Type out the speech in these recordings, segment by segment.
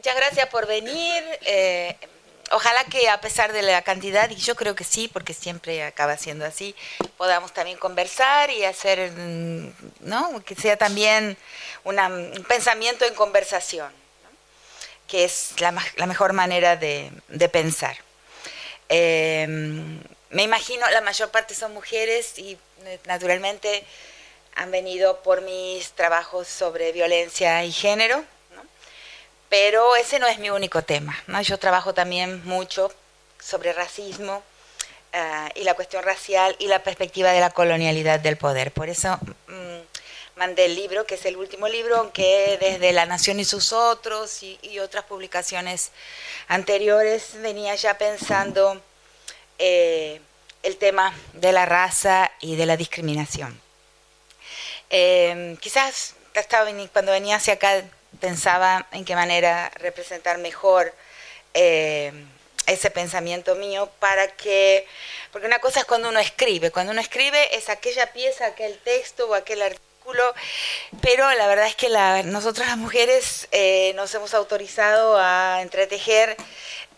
muchas gracias por venir. Eh, ojalá que a pesar de la cantidad, y yo creo que sí, porque siempre acaba siendo así, podamos también conversar y hacer, mm, ¿no? Que sea también un pensamiento en conversación, que es la, mejor manera de, pensar. Em, me imagino, la mayor parte son mujeres y eh, naturalmente han venido por mis trabajos sobre violencia y género pero ese no es mi único tema. Yo trabajo también mucho sobre racismo eh, y la cuestión racial y la perspectiva de la colonialidad del poder. Por eso mm, mandé el libro, que es el último libro, aunque desde La Nación y sus otros y, otras publicaciones anteriores venía ya pensando eh, el tema de la raza y de la discriminación. Eh, quizás cuando venía hacia acá pensaba en qué manera representar mejor eh, ese pensamiento mío para que, porque una cosa es cuando uno escribe, cuando uno escribe es aquella pieza, aquel texto o aquel artículo, pero la verdad es que la, nosotras las mujeres eh, nos hemos autorizado a entretejer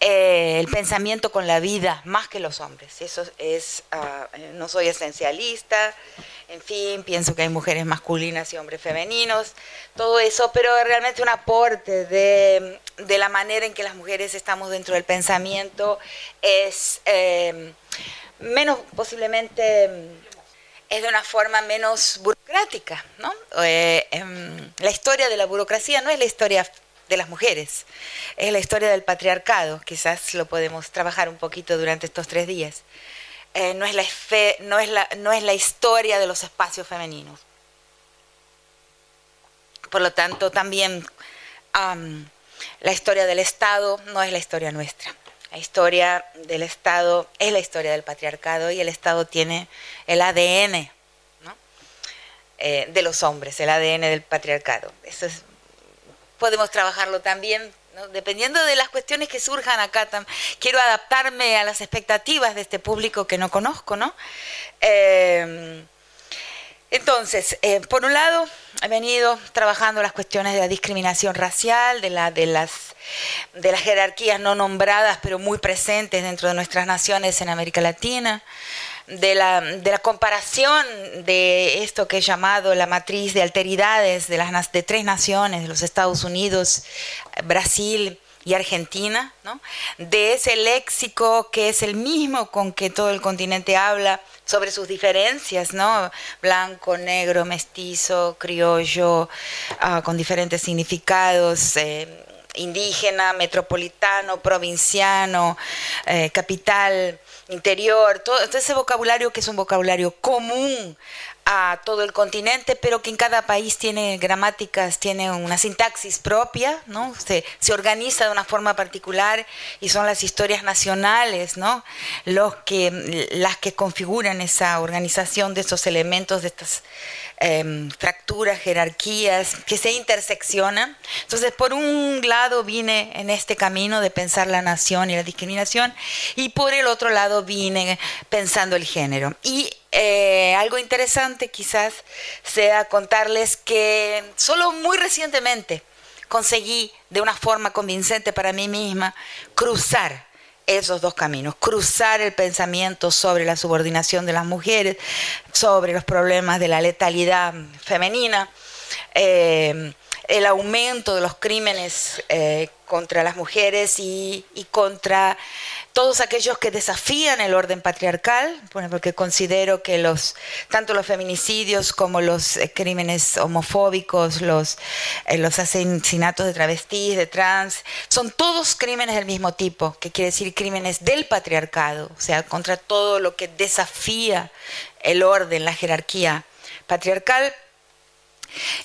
eh, el pensamiento con la vida más que los hombres. Eso es, ah, no soy esencialista, en fin, pienso que hay mujeres masculinas y hombres femeninos, todo eso, pero realmente un aporte de, la manera en que las mujeres estamos dentro del pensamiento es em, menos, posiblemente, es de una forma menos burocrática, ¿no? Eh, em, la historia de la burocracia no es la historia de las mujeres, es la historia del patriarcado, quizás lo podemos trabajar un poquito durante estos tres días. Eh, no, es la no, es la, no es la historia de los espacios femeninos. Por lo tanto, también la historia del Estado no es la historia nuestra. La historia del Estado es la historia del patriarcado y el Estado tiene el ADN eh, de los hombres, el ADN del patriarcado. Eso podemos trabajarlo también Dependiendo de las cuestiones que surjan acá, quiero adaptarme a las expectativas de este público que no conozco, ¿no? Eh, entonces, eh, por un lado, he venido trabajando las cuestiones de la discriminación racial, de, de, las, de las jerarquías no nombradas, pero muy presentes dentro de nuestras naciones en América Latina de la, de la comparación de esto que he llamado la matriz de alteridades de, las, de tres naciones, de los Estados Unidos, Brasil y Argentina, ¿no? de ese léxico que es el mismo con que todo el continente habla sobre sus diferencias, ¿no? blanco, negro, mestizo, criollo, ah, con diferentes significados. Eh, indígena, metropolitano, provinciano, eh, capital, interior, todo, ese vocabulario que es un vocabulario común a todo el continente, pero que en cada país tiene gramáticas, tiene una sintaxis propia, ¿no? Se, se, organiza de una forma particular y son las historias nacionales, ¿no? Los que, las que configuran esa organización de esos elementos, de estas Em, fracturas, jerarquías que se interseccionan. Entonces, por un lado vine en este camino de pensar la nación y la discriminación y por el otro lado vine pensando el género. Y eh, algo interesante quizás sea contarles que solo muy recientemente conseguí de una forma convincente para mí misma cruzar esos dos caminos, cruzar el pensamiento sobre la subordinación de las mujeres, sobre los problemas de la letalidad femenina, eh, el aumento de los crímenes eh, contra las mujeres y, contra todos aquellos que desafían el orden patriarcal, porque considero que los, tanto los feminicidios como los eh, crímenes homofóbicos, los, eh, los asesinatos de travestis, de trans, son todos crímenes del mismo tipo, que quiere decir crímenes del patriarcado, o sea, contra todo lo que desafía el orden, la jerarquía patriarcal.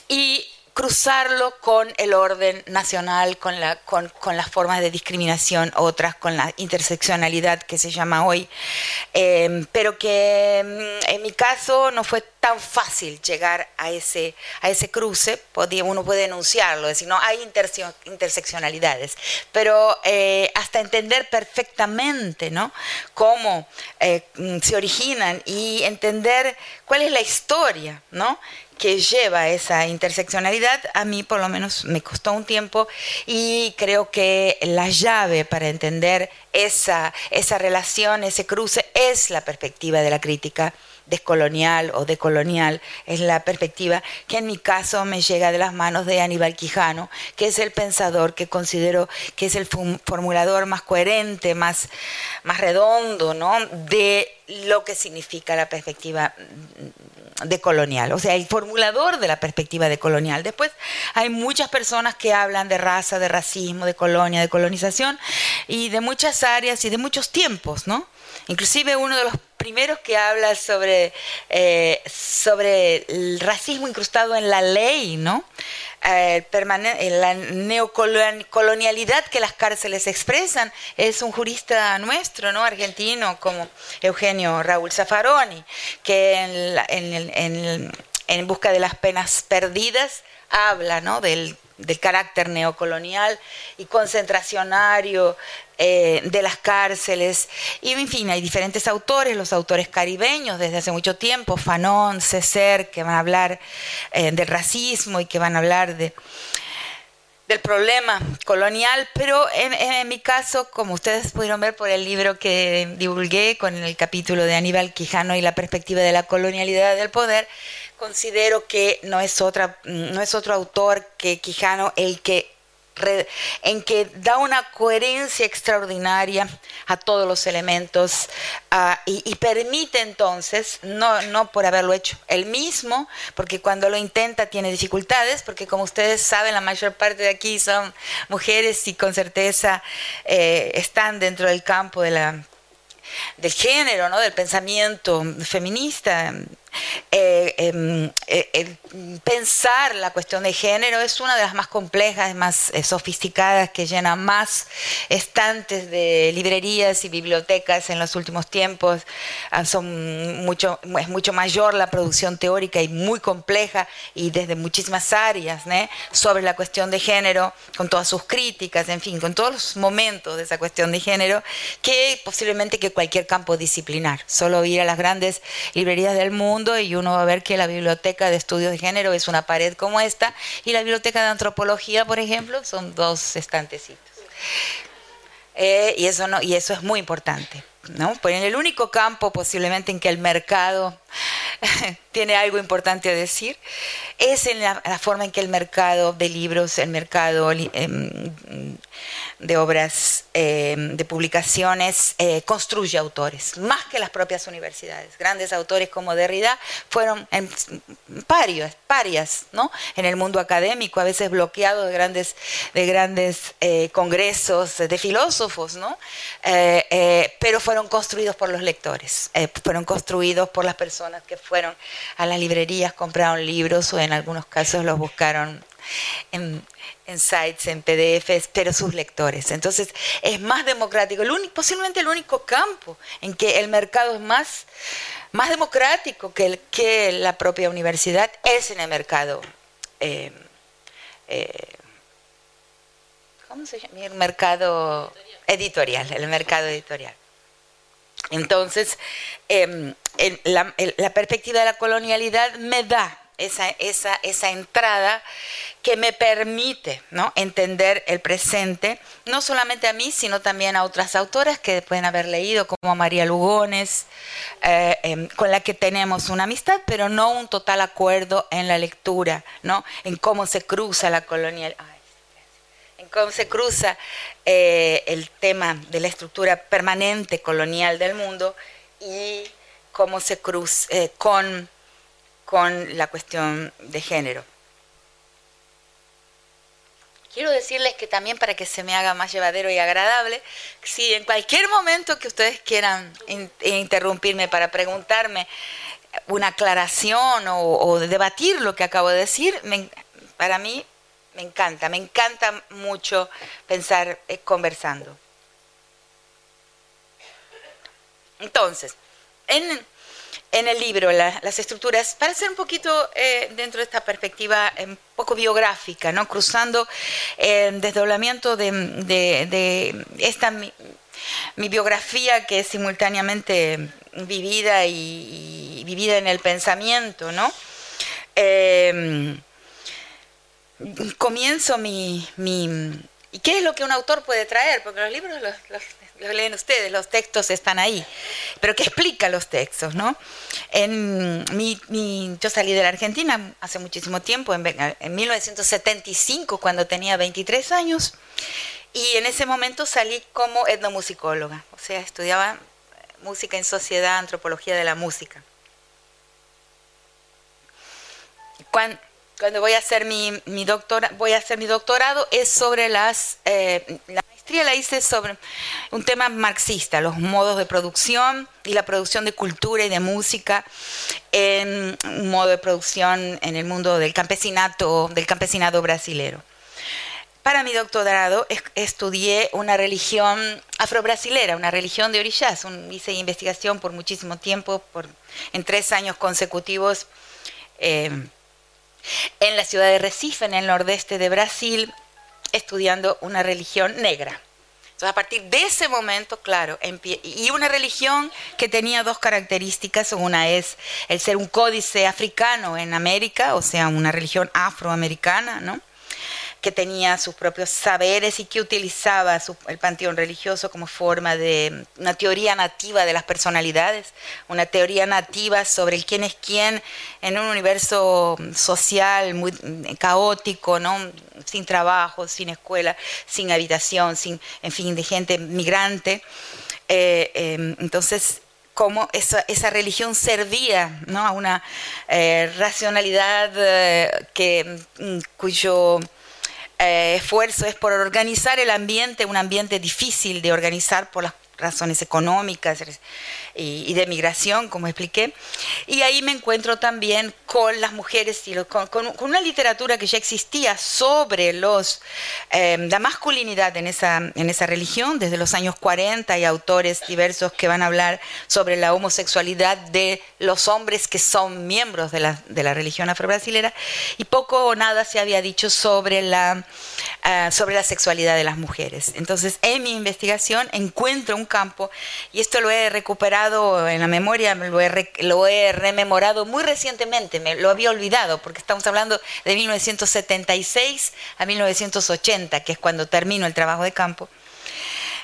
Y cruzarlo con el orden nacional, con, la, con, con, las formas de discriminación, otras con la interseccionalidad que se llama hoy, em, pero que mm, en mi caso no fue tan fácil llegar a ese, a ese cruce, podía, uno puede denunciarlo, decir, no, hay interseccionalidades, pero eh, hasta entender perfectamente ¿no? cómo eh, mm, se originan y entender cuál es la historia, ¿no? Que lleva esa interseccionalidad, a mí por lo menos me costó un tiempo y creo que la llave para entender esa, esa relación, ese cruce, es la perspectiva de la crítica descolonial o decolonial, es la perspectiva que en mi caso me llega de las manos de Aníbal Quijano, que es el pensador que considero que es el formulador más coherente, más, más redondo, ¿no? de lo que significa la perspectiva decolonial, o sea, el formulador de la perspectiva decolonial. Después hay muchas personas que hablan de raza, de racismo, de colonia, de colonización y de muchas áreas y de muchos tiempos, ¿no? Inclusive uno de los primeros que habla sobre, eh, sobre el racismo incrustado en la ley, ¿no? Eh, la neocolonialidad que las cárceles expresan es un jurista nuestro, ¿no? argentino, como Eugenio Raúl Zaffaroni, que en, en busca de las penas perdidas habla ¿no? del del carácter neocolonial y concentracionario eh, de las cárceles. Y en fin, hay diferentes autores, los autores caribeños desde hace mucho tiempo, Fanon, César, que van a hablar eh, del racismo y que van a hablar de, del problema colonial, pero en, en, mi caso, como ustedes pudieron ver por el libro que divulgué con el capítulo de Aníbal Quijano y la perspectiva de la colonialidad del poder, considero que no es, otra, no es otro autor que Quijano el que en que da una coherencia extraordinaria a todos los elementos ah, y, permite entonces, no, no por haberlo hecho él mismo, porque cuando lo intenta tiene dificultades, porque como ustedes saben, la mayor parte de aquí son mujeres y con certeza eh, están dentro del campo de la del género, ¿no? del pensamiento feminista. Eh, em, eh, pensar la cuestión de género es una de las más complejas, más eh, sofisticadas, que llena más estantes de librerías y bibliotecas en los últimos tiempos. Ah, son mucho, es mucho mayor la producción teórica y muy compleja y desde muchísimas áreas sobre la cuestión de género, con todas sus críticas, en fin, con todos los momentos de esa cuestión de género, que posiblemente que cualquier campo disciplinar. Solo ir a las grandes librerías del mundo y uno va a ver que la biblioteca de estudios de género es una pared como esta y la biblioteca de antropología, por ejemplo, son dos estantecitos. Eh, y, eso no, y eso es muy importante. ¿no? Pues en el único campo posiblemente en que el mercado tiene algo importante a decir es en la, forma en que el mercado de libros, el mercado em, de obras, em, de publicaciones, eh, construye autores, más que las propias universidades. Grandes autores como Derrida fueron en, parias, ¿no? en el mundo académico, a veces bloqueados de grandes, de grandes eh, congresos de filósofos, ¿no? Eh, pero fueron construidos por los lectores, fueron construidos por las personas que fueron a las librerías, compraron libros o en algunos casos los buscaron en, sites, en PDFs, pero sus lectores. Entonces es más democrático, posiblemente el único campo en que el mercado es más, más democrático que, el, que la propia universidad es en el mercado. Eh, eh, ¿Cómo se llama? El mercado editorial, el mercado editorial. Entonces, em, la perspectiva de la colonialidad me da esa, esa, esa entrada que me permite ¿no? entender el presente, no solamente a mí, sino también a otras autoras que pueden haber leído, como María Lugones, eh, em, con la que tenemos una amistad, pero no un total acuerdo en la lectura, ¿no? en cómo se cruza la colonial. en cómo se cruza eh, el tema de la estructura permanente colonial del mundo y cómo se cruza eh, con con la cuestión de género. Quiero decirles que también para que se me haga más llevadero y agradable, si en cualquier momento que ustedes quieran interrumpirme para preguntarme una aclaración o, debatir lo que acabo de decir, para mí me encanta, me encanta mucho pensar eh, conversando. Entonces, en, en el libro las estructuras para ser un poquito eh, dentro de esta perspectiva un poco biográfica, ¿no? cruzando el desdoblamiento de, esta mi, biografía que es simultáneamente vivida y, vivida en el pensamiento, ¿no? comienzo mi, ¿Y qué es lo que un autor puede traer? Porque los libros los, leen ustedes, los textos están ahí. Pero ¿qué explica los textos? ¿no? En mi, yo salí de la Argentina hace muchísimo tiempo, en, en 1975, cuando tenía 23 años. Y en ese momento salí como etnomusicóloga, o sea, estudiaba música en sociedad, antropología de la música. Cuando, cuando voy a hacer mi, mi, doctora, voy a hacer mi doctorado es sobre las... Eh, maestría la hice sobre un tema marxista, los modos de producción y la producción de cultura y de música en un modo de producción en el mundo del campesinato, del campesinado brasilero. Para mi doctorado estudié una religión afrobrasilera, una religión de orillas. hice investigación por muchísimo tiempo, por, en tres años consecutivos, eh, en la ciudad de Recife, en el nordeste de Brasil, estudiando una religión negra. Entonces, a partir de ese momento, claro, y una religión que tenía dos características. Una es el ser un códice africano en América, o sea, una religión afroamericana, ¿no? Que tenía sus propios saberes y que utilizaba el panteón religioso como forma de una teoría nativa de las personalidades, una teoría nativa sobre el quién es quién en un universo social muy caótico, ¿no? sin trabajo, sin escuela, sin habitación, sin, en fin, de gente migrante. Eh, em, entonces, cómo esa, esa, religión servía ¿no? a una eh, racionalidad eh, que, mm, cuyo eh, esfuerzo es por organizar el ambiente, un ambiente difícil de organizar por las razones económicas y, de migración, como expliqué. Y ahí me encuentro también con las mujeres y con, una literatura que ya existía sobre los, em, la masculinidad en esa, en esa religión. Desde los años 40 hay autores diversos que van a hablar sobre la homosexualidad de los hombres que son miembros de la, de la religión afrobrasilera y poco o nada se había dicho sobre la, ah, sobre la sexualidad de las mujeres. Entonces, en mi investigación encuentro un campo, y esto lo he recuperado en la memoria, lo he, rememorado muy recientemente, me lo había olvidado, porque estamos hablando de 1976 a 1980, que es cuando termino el trabajo de campo.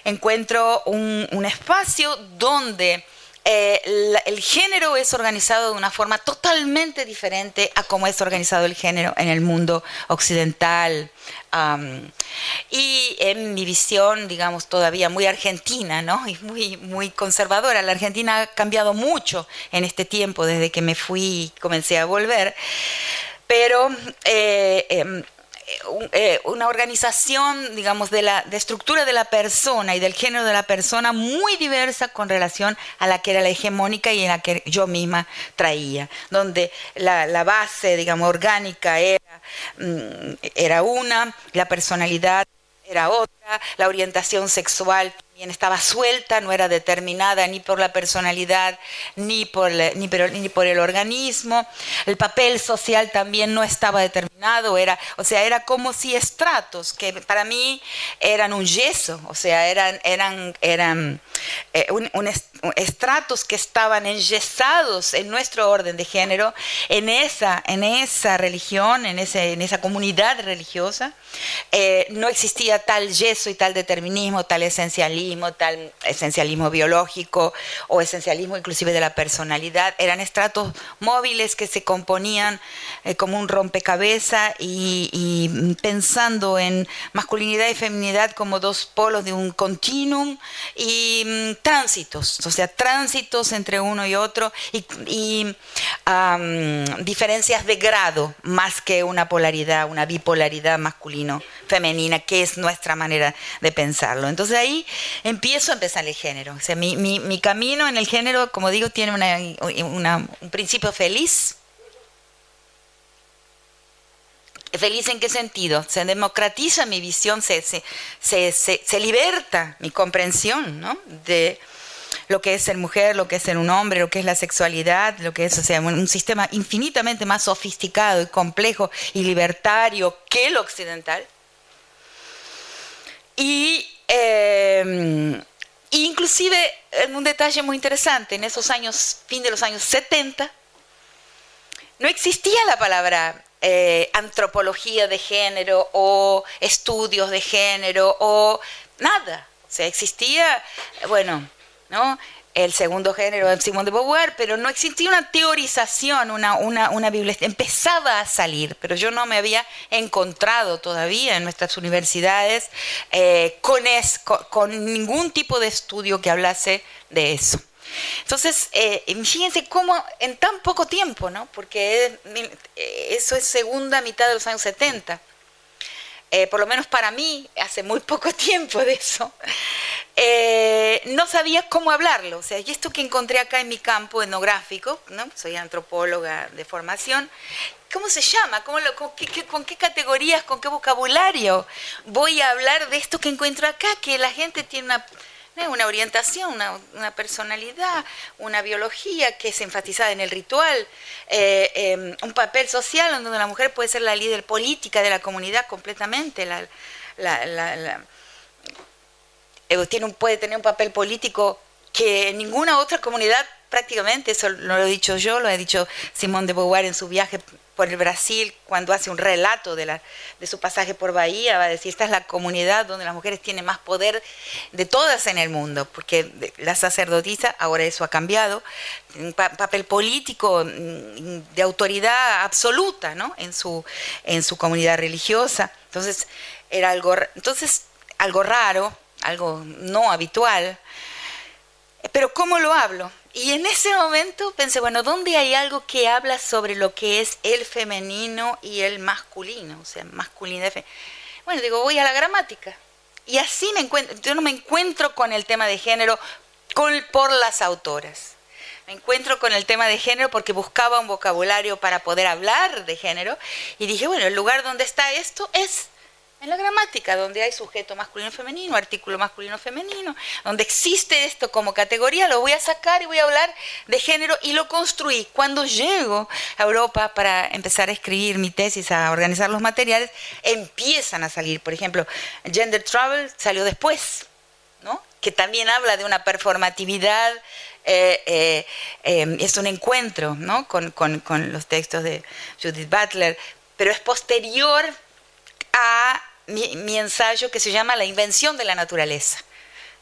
Encuentro un, espacio donde eh, el género es organizado de una forma totalmente diferente a cómo es organizado el género en el mundo occidental. Y en mi visión, digamos, todavía muy argentina, ¿no? Y muy, muy conservadora. La Argentina ha cambiado mucho en este tiempo, desde que me fui y comencé a volver. Pero eh, em, eh, una organización, digamos, de la de estructura de la persona y del género de la persona muy diversa con relación a la que era la hegemónica y en la que yo misma traía, donde la, la base, digamos, orgánica era, mm, era una, la personalidad era otra, la orientación sexual también estaba suelta, no era determinada ni por la personalidad ni por, ni, ni por el organismo. El papel social también no estaba determinado, era, o sea, era como si estratos, que para mí eran un yeso, o sea, eran, eran, eran eh, un, estratos que estaban enyesados en nuestro orden de género, en esa, en esa religión, en, ese, en esa comunidad religiosa. Eh, no existía tal yeso y tal determinismo, tal esencialismo, tal esencialismo biológico o esencialismo inclusive de la personalidad. Eran estratos móviles que se componían eh, como un rompecabezas y, pensando en masculinidad y feminidad como dos polos de un continuum y mm, tránsitos, o sea, tránsitos entre uno y otro y, diferencias de grado más que una polaridad, una bipolaridad masculino-femenina, que es nuestra manera de pensarlo. Entonces ahí empiezo a empezar el género. O sea, mi, mi, camino en el género, como digo, tiene una, un principio feliz. ¿Feliz en qué sentido? Se democratiza mi visión, se, se, se, se liberta mi comprensión ¿no? de lo que es ser mujer, lo que es ser un hombre, lo que es la sexualidad, lo que es o sea, un sistema infinitamente más sofisticado y complejo y libertario que el occidental. Y eh, inclusive un detalle muy interesante, en esos años, fin de los años 70, no existía la palabra eh, antropología de género o estudios de género o nada. O sea, existía, bueno, ¿no? El segundo género de Simón de Beauvoir, pero no existía una teorización, una, una, una Empezaba a salir, pero yo no me había encontrado todavía en nuestras universidades eh, con, es, con, ningún tipo de estudio que hablase de eso. Entonces, eh, fíjense cómo en tan poco tiempo, ¿no? porque eso es segunda mitad de los años 70. Eh, por lo menos para mí, hace muy poco tiempo de eso, eh, no sabía cómo hablarlo. O sea, y esto que encontré acá en mi campo etnográfico, ¿no? soy antropóloga de formación, ¿cómo se llama? ¿Cómo con, qué, categorías, con qué vocabulario voy a hablar de esto que encuentro acá? Que la gente tiene una, una orientación, una, personalidad, una biología que es enfatizada en el ritual, eh, em, un papel social donde la mujer puede ser la líder política de la comunidad completamente. la, eh, tiene puede tener un papel político que ninguna otra comunidad prácticamente, eso no lo he dicho yo, lo ha dicho Simón de Beauvoir en su viaje por el Brasil, cuando hace un relato de, la, de su pasaje por Bahía, va a decir, esta es la comunidad donde las mujeres tienen más poder de todas en el mundo, porque la sacerdotisa, ahora eso ha cambiado, un papel político mm, de autoridad absoluta ¿no? en, su, en su comunidad religiosa. Entonces, era algo, entonces, algo raro, algo no habitual. Pero ¿cómo lo hablo? Y en ese momento pensé, bueno, ¿dónde hay algo que habla sobre lo que es el femenino y el masculino? O sea, masculinidad. Bueno, digo, voy a la gramática. Y así me encuentro, yo no me encuentro con el tema de género por las autoras. Me encuentro con el tema de género porque buscaba un vocabulario para poder hablar de género y dije, bueno, el lugar donde está esto es en la gramática, donde hay sujeto masculino femenino, artículo masculino femenino, donde existe esto como categoría, lo voy a sacar y voy a hablar de género y lo construí. Cuando llego a Europa para empezar a escribir mi tesis, a organizar los materiales, empiezan a salir. Por ejemplo, Gender Travel salió después, ¿no? que también habla de una performatividad eh, eh, eh, es un encuentro ¿no? con, con, los textos de Judith Butler, pero es posterior a mi, ensayo que se llama La invención de la naturaleza.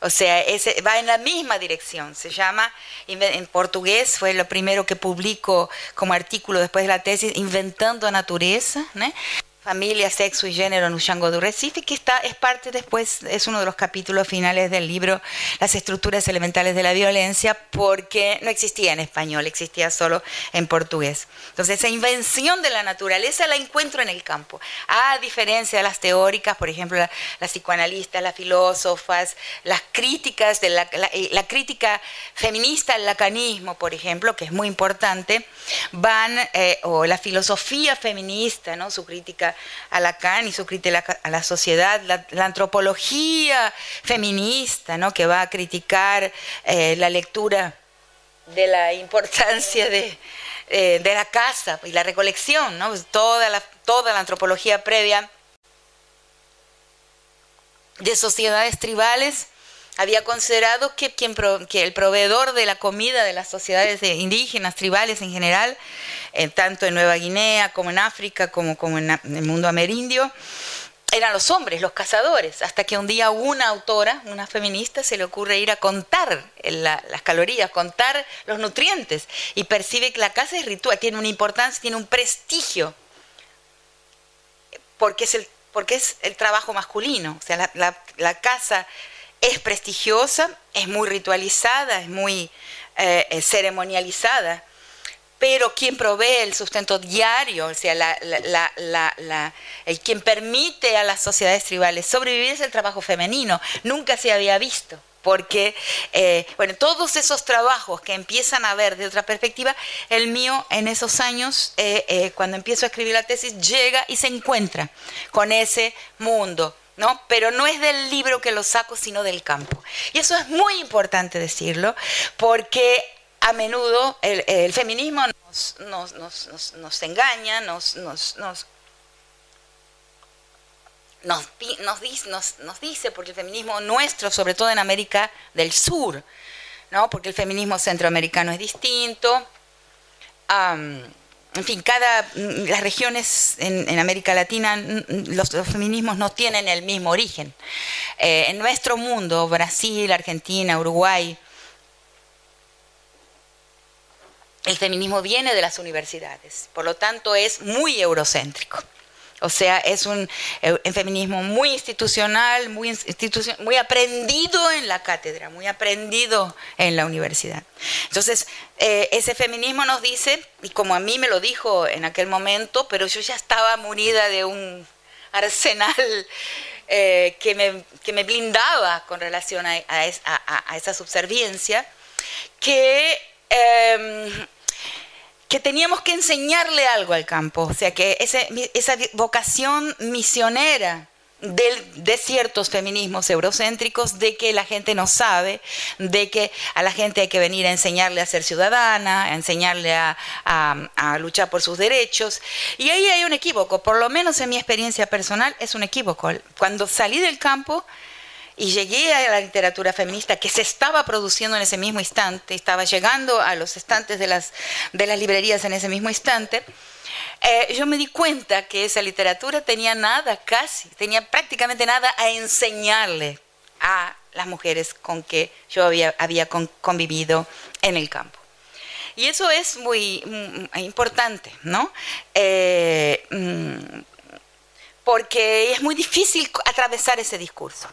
O sea, ese, va en la misma dirección. Se llama, en portugués, fue lo primero que publico como artículo después de la tesis, Inventando a Natureza. ¿no? Familia, Sexo y Género en Ushango do Recife, que está, es parte después, es uno de los capítulos finales del libro Las estructuras elementales de la violencia, porque no existía en español, existía solo en portugués. Entonces, esa invención de la naturaleza la encuentro en el campo, a diferencia de las teóricas, por ejemplo, las psicoanalistas, las filósofas, las críticas, de la, la, crítica feminista al lacanismo, por ejemplo, que es muy importante, van, eh, o la filosofía feminista, ¿no? su crítica a Lacan y su crítica a la sociedad, la, antropología feminista, ¿no? que va a criticar eh, la lectura de la importancia de, eh, de, la casa y la recolección, ¿no? Pues toda, la, toda la antropología previa de sociedades tribales había considerado que, quien que el proveedor de la comida de las sociedades indígenas, tribales en general, eh, tanto en Nueva Guinea como en África, como, como en, el mundo amerindio, eran los hombres, los cazadores, hasta que un día una autora, una feminista, se le ocurre ir a contar las calorías, contar los nutrientes, y percibe que la caza es ritual, tiene una importancia, tiene un prestigio, porque es el, porque es el trabajo masculino, o sea, la, la, la caza es prestigiosa, es muy ritualizada, es muy eh, eh, ceremonializada, pero quien provee el sustento diario, o sea, el quien permite a las sociedades tribales sobrevivir es el trabajo femenino. Nunca se había visto porque, eh, bueno, todos esos trabajos que empiezan a ver de otra perspectiva, el mío en esos años, cuando empiezo a escribir la tesis, llega y se encuentra con ese mundo Pero no es del libro que lo saco, sino del campo. Y eso es muy importante decirlo, porque a menudo el, feminismo nos, engaña, nos, nos, dice, porque el feminismo nuestro, sobre todo en América del Sur, ¿no? porque el feminismo centroamericano es distinto, en fin, cada, mm, las regiones en, América Latina, los, feminismos no tienen el mismo origen. Eh, en nuestro mundo, Brasil, Argentina, Uruguay, el feminismo viene de las universidades, por lo tanto es muy eurocéntrico. O sea, es un, eh, feminismo muy institucional, muy, muy aprendido en la cátedra, muy aprendido en la universidad. Entonces, eh, ese feminismo nos dice, y como a mí me lo dijo en aquel momento, pero yo ya estaba munida de un arsenal eh, que, me, que, me, blindaba con relación a, a esa subserviencia, que em, que teníamos que enseñarle algo al campo, o sea, que esa vocación misionera de ciertos feminismos eurocéntricos, de que la gente no sabe, de que a la gente hay que venir a enseñarle a ser ciudadana, a enseñarle a, luchar por sus derechos. Y ahí hay un equívoco, por lo menos en mi experiencia personal es un equívoco. Cuando salí del campo, y llegué a la literatura feminista que se estaba produciendo en ese mismo instante, estaba llegando a los estantes de las, de las librerías en ese mismo instante, eh, yo me di cuenta que esa literatura tenía nada, casi, tenía prácticamente nada a enseñarle a las mujeres con que yo había, había convivido en el campo. Y eso es muy mm, importante, ¿no? Eh, mm, porque es muy difícil atravesar ese discurso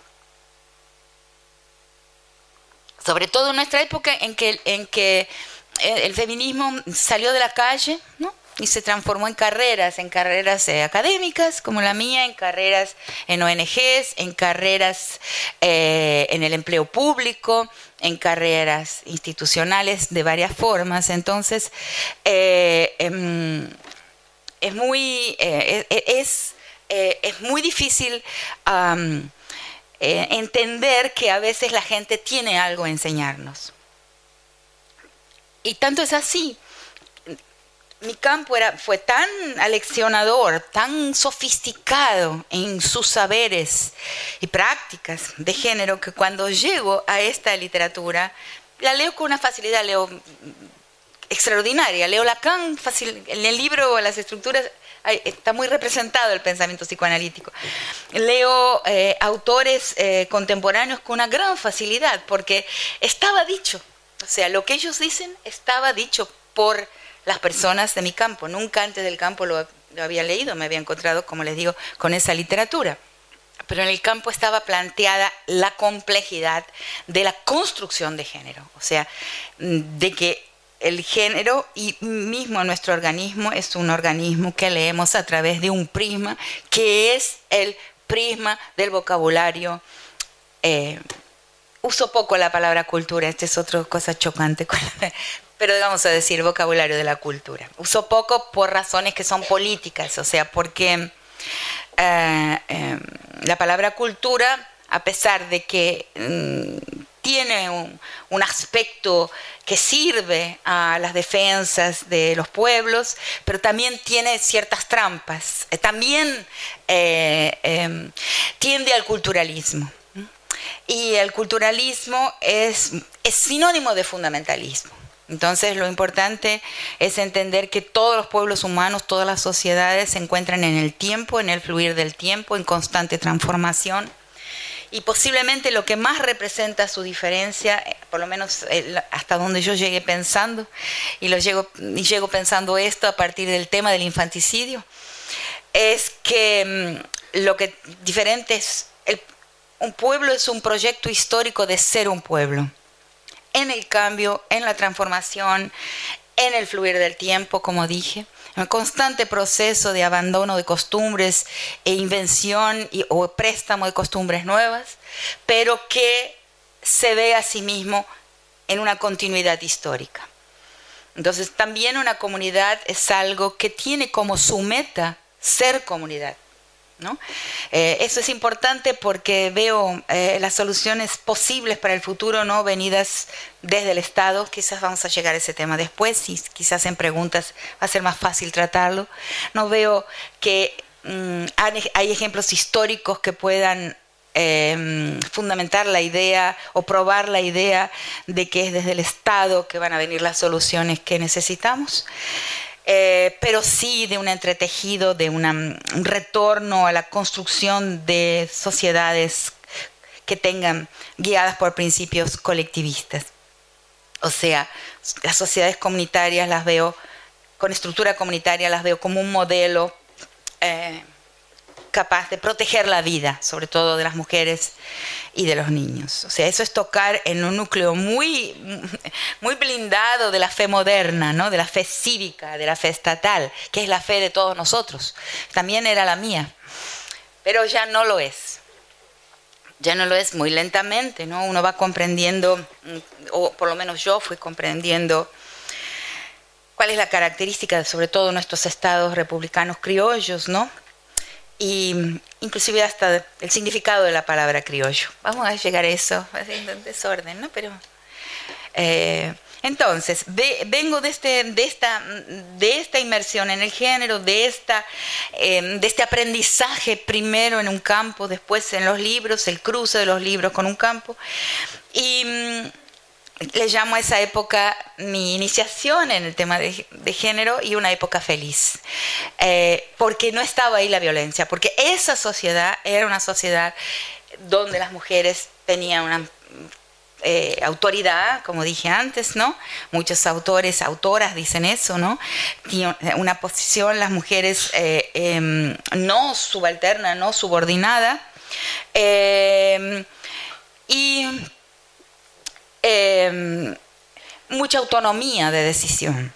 sobre todo en nuestra época en que, eh, el feminismo salió de la calle, y se transformó en carreras, en carreras eh, académicas como la mía, en carreras en ONGs, en carreras eh, en el empleo público, en carreras institucionales de varias formas. Entonces, em, es, muy, es, es, muy difícil eh, entender que a veces la gente tiene algo a enseñarnos. Y tanto es así. Mi campo era, fue tan aleccionador, tan sofisticado en sus saberes y prácticas de género que cuando llego a esta literatura, la leo con una facilidad, leo extraordinaria. Leo Lacan fácil, en el libro, las estructuras está muy representado el pensamiento psicoanalítico. Leo eh, autores eh, contemporáneos con una gran facilidad, porque estaba dicho, o sea, lo que ellos dicen estaba dicho por las personas de mi campo. Nunca antes del campo lo, lo había leído, me había encontrado, como les digo, con esa literatura pero en el campo estaba planteada la complejidad de la construcción de género, o sea, de que el género y mismo nuestro organismo es un organismo que leemos a través de un prisma que es el prisma del vocabulario. Eh, uso poco la palabra cultura, esta es otra cosa chocante, pero vamos a decir vocabulario de la cultura. Uso poco por razones que son políticas, o sea, porque eh, eh, la palabra cultura, a pesar de que mm, tiene un, aspecto que sirve a las defensas de los pueblos, pero también tiene ciertas trampas. Eh, también eh, em, tiende al culturalismo. Y el culturalismo es, es sinónimo de fundamentalismo. Entonces lo importante es entender que todos los pueblos humanos, todas las sociedades se encuentran en el tiempo, en el fluir del tiempo, en constante transformación y posiblemente lo que más representa su diferencia, eh, por lo menos eh, hasta donde yo llegué pensando, y, lo llego, y llego pensando esto a partir del tema del infanticidio, es que mm, lo que diferente es, un pueblo es un proyecto histórico de ser un pueblo, en el cambio, en la transformación, en el fluir del tiempo, como dije, un constante proceso de abandono de costumbres e invención y, o préstamo de costumbres nuevas, pero que se ve a sí mismo en una continuidad histórica. Entonces también una comunidad es algo que tiene como su meta ser comunidad. Eh, eso es importante porque veo eh, las soluciones posibles para el futuro, ¿no? Venidas desde el Estado. Quizás vamos a llegar a ese tema después y quizás en preguntas va a ser más fácil tratarlo. No veo que mm, hay ejemplos históricos que puedan em, fundamentar la idea o probar la idea de que es desde el Estado que van a venir las soluciones que necesitamos. Eh, pero sí de un entretejido, de un retorno a la construcción de sociedades que tengan guiadas por principios colectivistas. O sea, las sociedades comunitarias las veo, con estructura comunitaria las veo como un modelo eh, capaz de proteger la vida, sobre todo de las mujeres y de los niños. O sea, eso es tocar en un núcleo muy, muy blindado de la fe moderna, ¿no? de la fe cívica, de la fe estatal, que es la fe de todos nosotros. También era la mía, pero ya no lo es. Ya no lo es muy lentamente, ¿no? Uno va comprendiendo, o por lo menos yo fui comprendiendo cuál es la característica, sobre todo nuestros estados republicanos criollos, ¿no? Y inclusive hasta el significado de la palabra criollo. Vamos a llegar a eso, en desorden, ¿no? Pero eh, entonces, vengo de, este, de, esta, de esta inmersión en el género, de, esta, em, de este aprendizaje primero en un campo, después en los libros, el cruce de los libros con un campo. Y le llamo a esa época mi iniciación en el tema de, género y una época feliz, eh, porque no estaba ahí la violencia, porque esa sociedad era una sociedad donde las mujeres tenían una eh, autoridad, como dije antes, ¿no? Muchos autores, autoras dicen eso, ¿no? Tienen una posición, las mujeres eh, em, no subalterna, no subordinada. Y Em, mucha autonomía de decisión.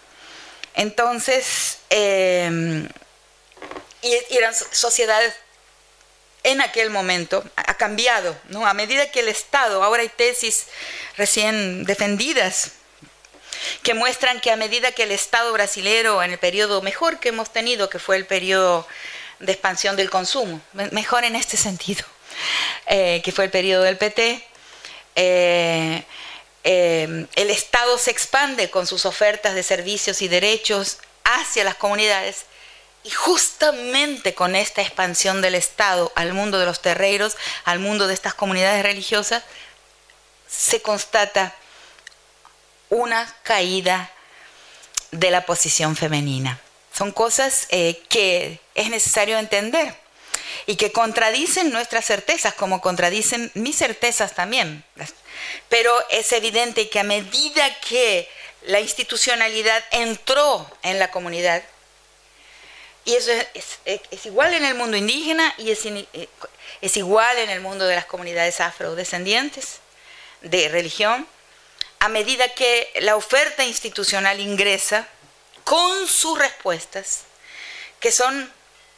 Entonces, em, y, eran sociedades en aquel momento, ha cambiado, ¿no? A medida que el Estado, ahora hay tesis recién defendidas que muestran que a medida que el Estado brasilero, en el periodo mejor que hemos tenido, que fue el periodo de expansión del consumo, mejor en este sentido, eh, que fue el periodo del PT, eh, eh, el Estado se expande con sus ofertas de servicios y derechos hacia las comunidades y justamente con esta expansión del Estado al mundo de los terreiros, al mundo de estas comunidades religiosas, se constata una caída de la posición femenina. Son cosas eh, que es necesario entender y que contradicen nuestras certezas, como contradicen mis certezas también. Pero es evidente que a medida que la institucionalidad entró en la comunidad, y eso es, igual en el mundo indígena y es, eh, es igual en el mundo de las comunidades afrodescendientes de religión, a medida que la oferta institucional ingresa con sus respuestas, que son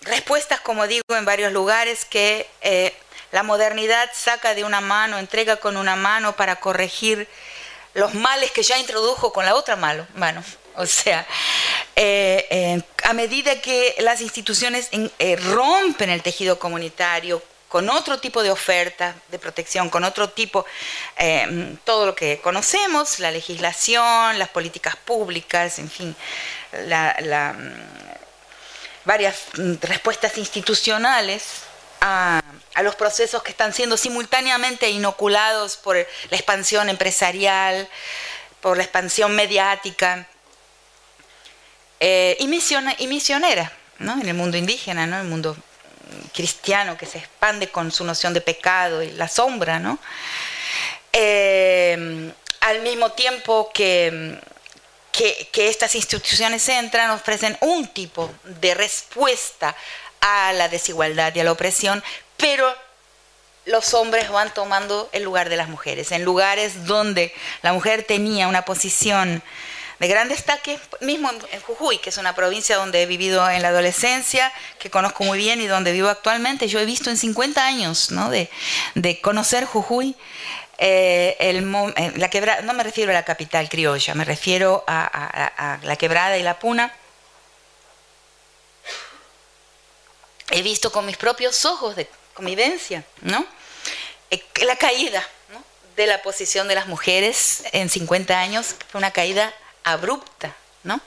respuestas, como digo, en varios lugares que eh, la modernidad saca de una mano, entrega con una mano para corregir los males que ya introdujo con la otra mano. O sea, eh, eh, a medida que las instituciones rompen el tejido comunitario con otro tipo de oferta de protección, con otro tipo, todo lo que conocemos, la legislación, las políticas públicas, en fin, la, varias mm, respuestas institucionales a, los procesos que están siendo simultáneamente inoculados por la expansión empresarial, por la expansión mediática eh, y, y, misionera, ¿no? en el mundo indígena, ¿no? en el mundo cristiano que se expande con su noción de pecado y la sombra, ¿no? Eh, al mismo tiempo que que, estas instituciones entran, ofrecen un tipo de respuesta a la desigualdad y a la opresión, pero los hombres van tomando el lugar de las mujeres, en lugares donde la mujer tenía una posición de gran destaque, mismo en Jujuy, que es una provincia donde he vivido en la adolescencia, que conozco muy bien y donde vivo actualmente. Yo he visto en 50 años ¿no? de, de conocer Jujuy eh, eh, la no me refiero a la capital criolla, me refiero a, la quebrada y la puna. He visto con mis propios ojos de convivencia, ¿no? Eh, la caída de la posición de las mujeres en 50 años fue una caída abrupta, ¿no?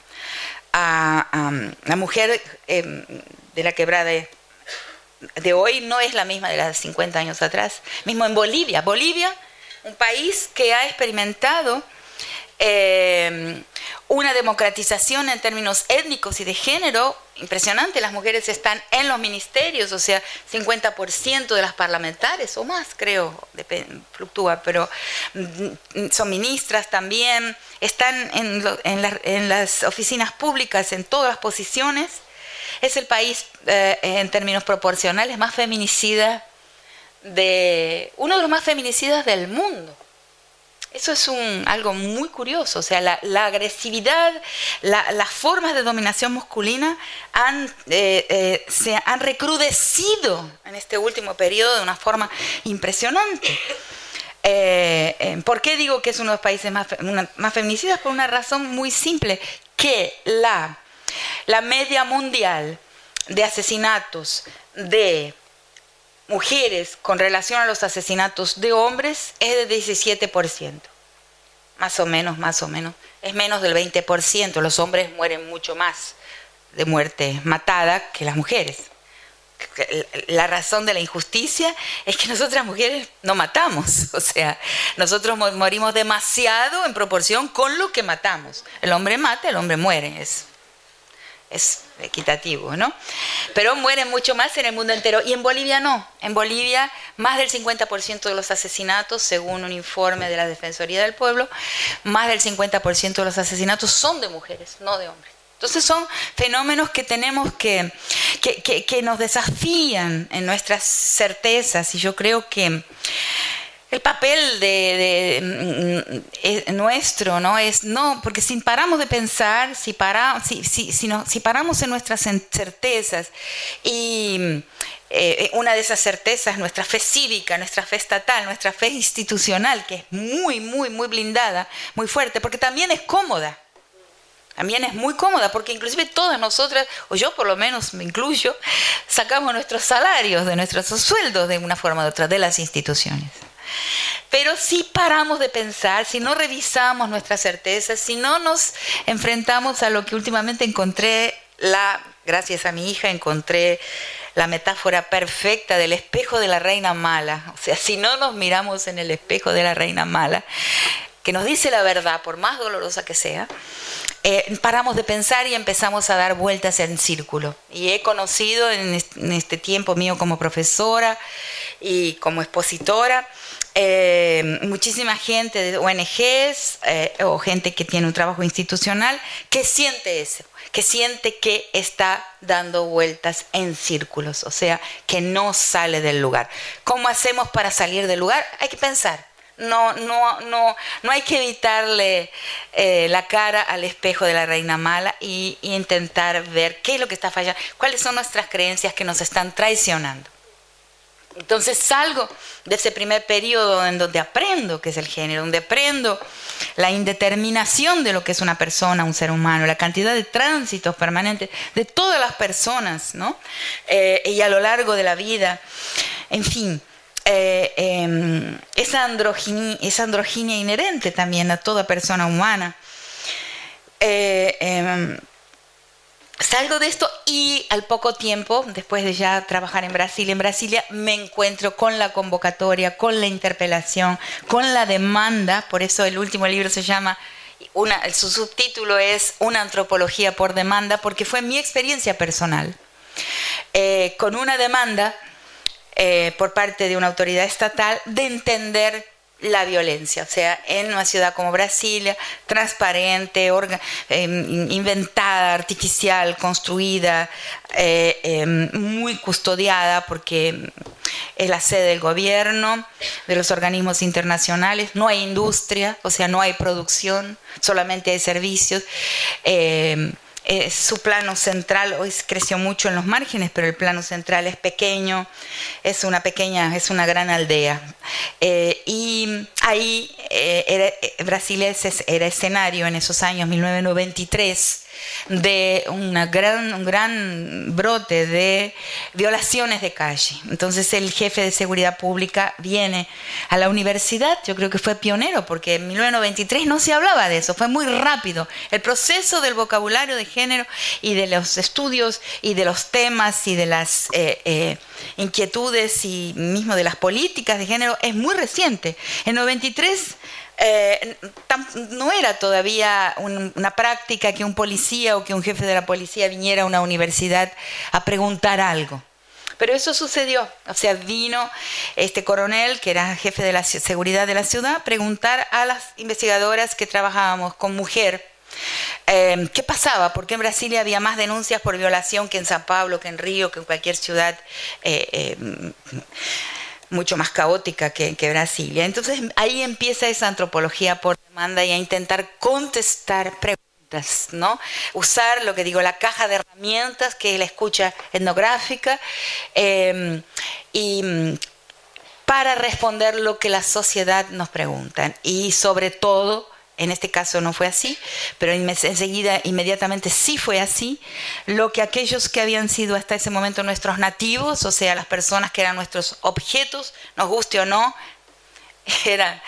la mujer de la quebrada de hoy no es la misma de las 50 años atrás. Mismo en Bolivia. Bolivia un país que ha experimentado Eh, una democratización en términos étnicos y de género impresionante. Las mujeres están en los ministerios, o sea, 50% de las parlamentarias o más, creo, fluctúa, pero mm, son ministras también, están en, en, las oficinas públicas, en todas las posiciones. Es el país, eh, en términos proporcionales, más feminicida de uno de los más feminicidas del mundo. Eso es un, algo muy curioso, o sea, la, agresividad, las formas de dominación masculina han, eh, eh, se han recrudecido en este último periodo de una forma impresionante. Eh, ¿Por qué digo que es uno de los países más, más feminicidas? Por una razón muy simple, que la, la media mundial de asesinatos de mujeres con relación a los asesinatos de hombres es de 17%. Más o menos, más o menos. Es menos del 20%. Los hombres mueren mucho más de muerte matada que las mujeres. La razón de la injusticia es que nosotras mujeres no matamos, o sea, nosotros morimos demasiado en proporción con lo que matamos. El hombre mata, el hombre muere, es es equitativo, ¿no? Pero mueren mucho más en el mundo entero. Y en Bolivia no. En Bolivia, más del 50% de los asesinatos, según un informe de la Defensoría del Pueblo, más del 50% de los asesinatos son de mujeres, no de hombres. Entonces son fenómenos que tenemos que, que, que nos desafían en nuestras certezas y yo creo que el papel de, mm, eh, nuestro no es no porque si paramos de pensar si para, si, si, si, paramos en nuestras certezas y eh, una de esas certezas es nuestra fe cívica nuestra fe estatal nuestra fe institucional que es muy muy muy blindada muy fuerte porque también es cómoda también es muy cómoda porque inclusive todas nosotras, o yo por lo menos me incluyo, sacamos nuestros salarios de nuestros sueldos de una forma u otra de las instituciones. Pero si paramos de pensar, si no revisamos nuestras certezas, si no nos enfrentamos a lo que últimamente encontré, la, gracias a mi hija, encontré la metáfora perfecta del espejo de la reina mala. O sea, si no nos miramos en el espejo de la reina mala, que nos dice la verdad, por más dolorosa que sea, eh, paramos de pensar y empezamos a dar vueltas en círculo. Y he conocido en este tiempo mío como profesora y como expositora, eh, muchísima gente de ONGs eh, o gente que tiene un trabajo institucional que siente eso, que siente que está dando vueltas en círculos, o sea, que no sale del lugar. ¿Cómo hacemos para salir del lugar? Hay que pensar. No, no, no, no hay que evitarle eh, la cara al espejo de la reina mala y, y intentar ver qué es lo que está fallando, cuáles son nuestras creencias que nos están traicionando. Entonces salgo de ese primer periodo en donde aprendo qué es el género, donde aprendo la indeterminación de lo que es una persona, un ser humano, la cantidad de tránsitos permanentes de todas las personas, ¿no? Eh, y a lo largo de la vida, en fin. Eh, em, esa, androginia, esa androginia inherente también a toda persona humana. Salgo de esto y al poco tiempo, después de ya trabajar en Brasil, en Brasilia, me encuentro con la convocatoria, con la interpelación, con la demanda, por eso el último libro se llama, su subtítulo es Una antropología por demanda, porque fue mi experiencia personal, eh, con una demanda eh, por parte de una autoridad estatal de entender la violencia, o sea, en una ciudad como Brasilia, transparente, em, inventada, artificial, construida, eh, em, muy custodiada porque es la sede del gobierno, de los organismos internacionales, no hay industria, o sea, no hay producción, solamente hay servicios. Eh, su plano central hoy creció mucho en los márgenes, pero el plano central es pequeño, es una pequeña, es una gran aldea. Eh, y ahí eh, Brasil era escenario en esos años, 1993 de una gran, un gran brote de violaciones de calle. Entonces el jefe de seguridad pública viene a la universidad, yo creo que fue pionero, porque en 1993 no se hablaba de eso, fue muy rápido. El proceso del vocabulario de género y de los estudios y de los temas y de las eh, eh, inquietudes y mismo de las políticas de género es muy reciente. En 93 eh, no era todavía una práctica que un policía o que un jefe de la policía viniera a una universidad a preguntar algo. Pero eso sucedió. O sea, vino este coronel, que era jefe de la seguridad de la ciudad, a preguntar a las investigadoras que trabajábamos con mujer em, ¿Qué pasaba? Porque en Brasilia había más denuncias por violación que en San Pablo, que en Río, que en cualquier ciudad eh, em, mucho más caótica que, que, Brasilia. Entonces ahí empieza esa antropología por demanda y a intentar contestar preguntas ¿no? Usar lo que digo, la caja de herramientas que es la escucha etnográfica em, y mm, para responder lo que la sociedad nos pregunta. Y sobre todo, en este caso no fue así, pero enseguida, inmediatamente sí fue así, lo que aquellos que habían sido hasta ese momento nuestros nativos, o sea, las personas que eran nuestros objetos, nos guste o no, era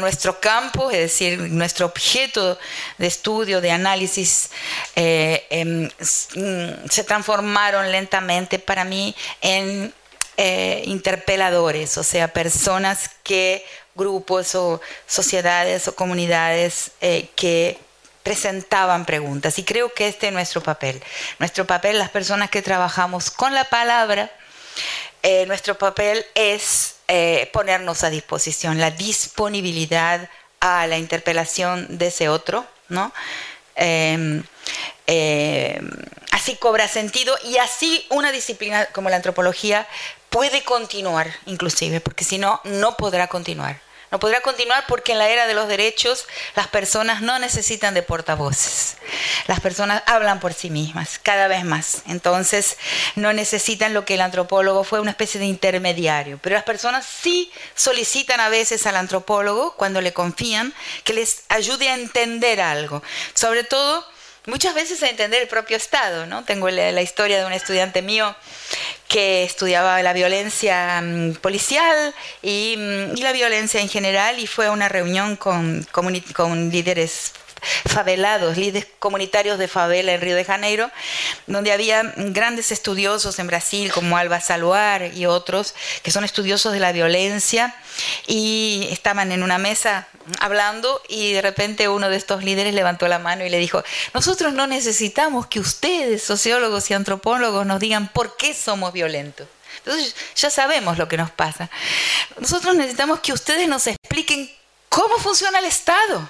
nuestro campo, es decir, nuestro objeto de estudio, de análisis, eh, em, mm, se transformaron lentamente para mí en eh, interpeladores, o sea, personas que, grupos o sociedades o comunidades eh, que presentaban preguntas. Y creo que este es nuestro papel. Nuestro papel, las personas que trabajamos con la palabra, nuestro papel es eh, ponernos a disposición, la disponibilidad a la interpelación de ese otro, ¿no? Em, em, así cobra sentido y así una disciplina como la antropología puede continuar inclusive, porque si no, no podrá continuar. No podrá continuar porque en la era de los derechos las personas no necesitan de portavoces. Las personas hablan por sí mismas, cada vez más. Entonces no necesitan lo que el antropólogo fue una especie de intermediario. Pero las personas sí solicitan a veces al antropólogo, cuando le confían, que les ayude a entender algo. Sobre todo muchas veces a entender el propio Estado. ¿no? Tengo la, historia de un estudiante mío que estudiaba la violencia mm, policial mm, y, la violencia en general y fue a una reunión con, con líderes favelados, líderes comunitarios de favela en Río de Janeiro, donde había grandes estudiosos en Brasil como Alba Saluar y otros, que son estudiosos de la violencia, y estaban en una mesa hablando y de repente uno de estos líderes levantó la mano y le dijo, nosotros no necesitamos que ustedes, sociólogos y antropólogos, nos digan por qué somos violentos. Entonces ya sabemos lo que nos pasa. Nosotros necesitamos que ustedes nos expliquen cómo funciona el Estado.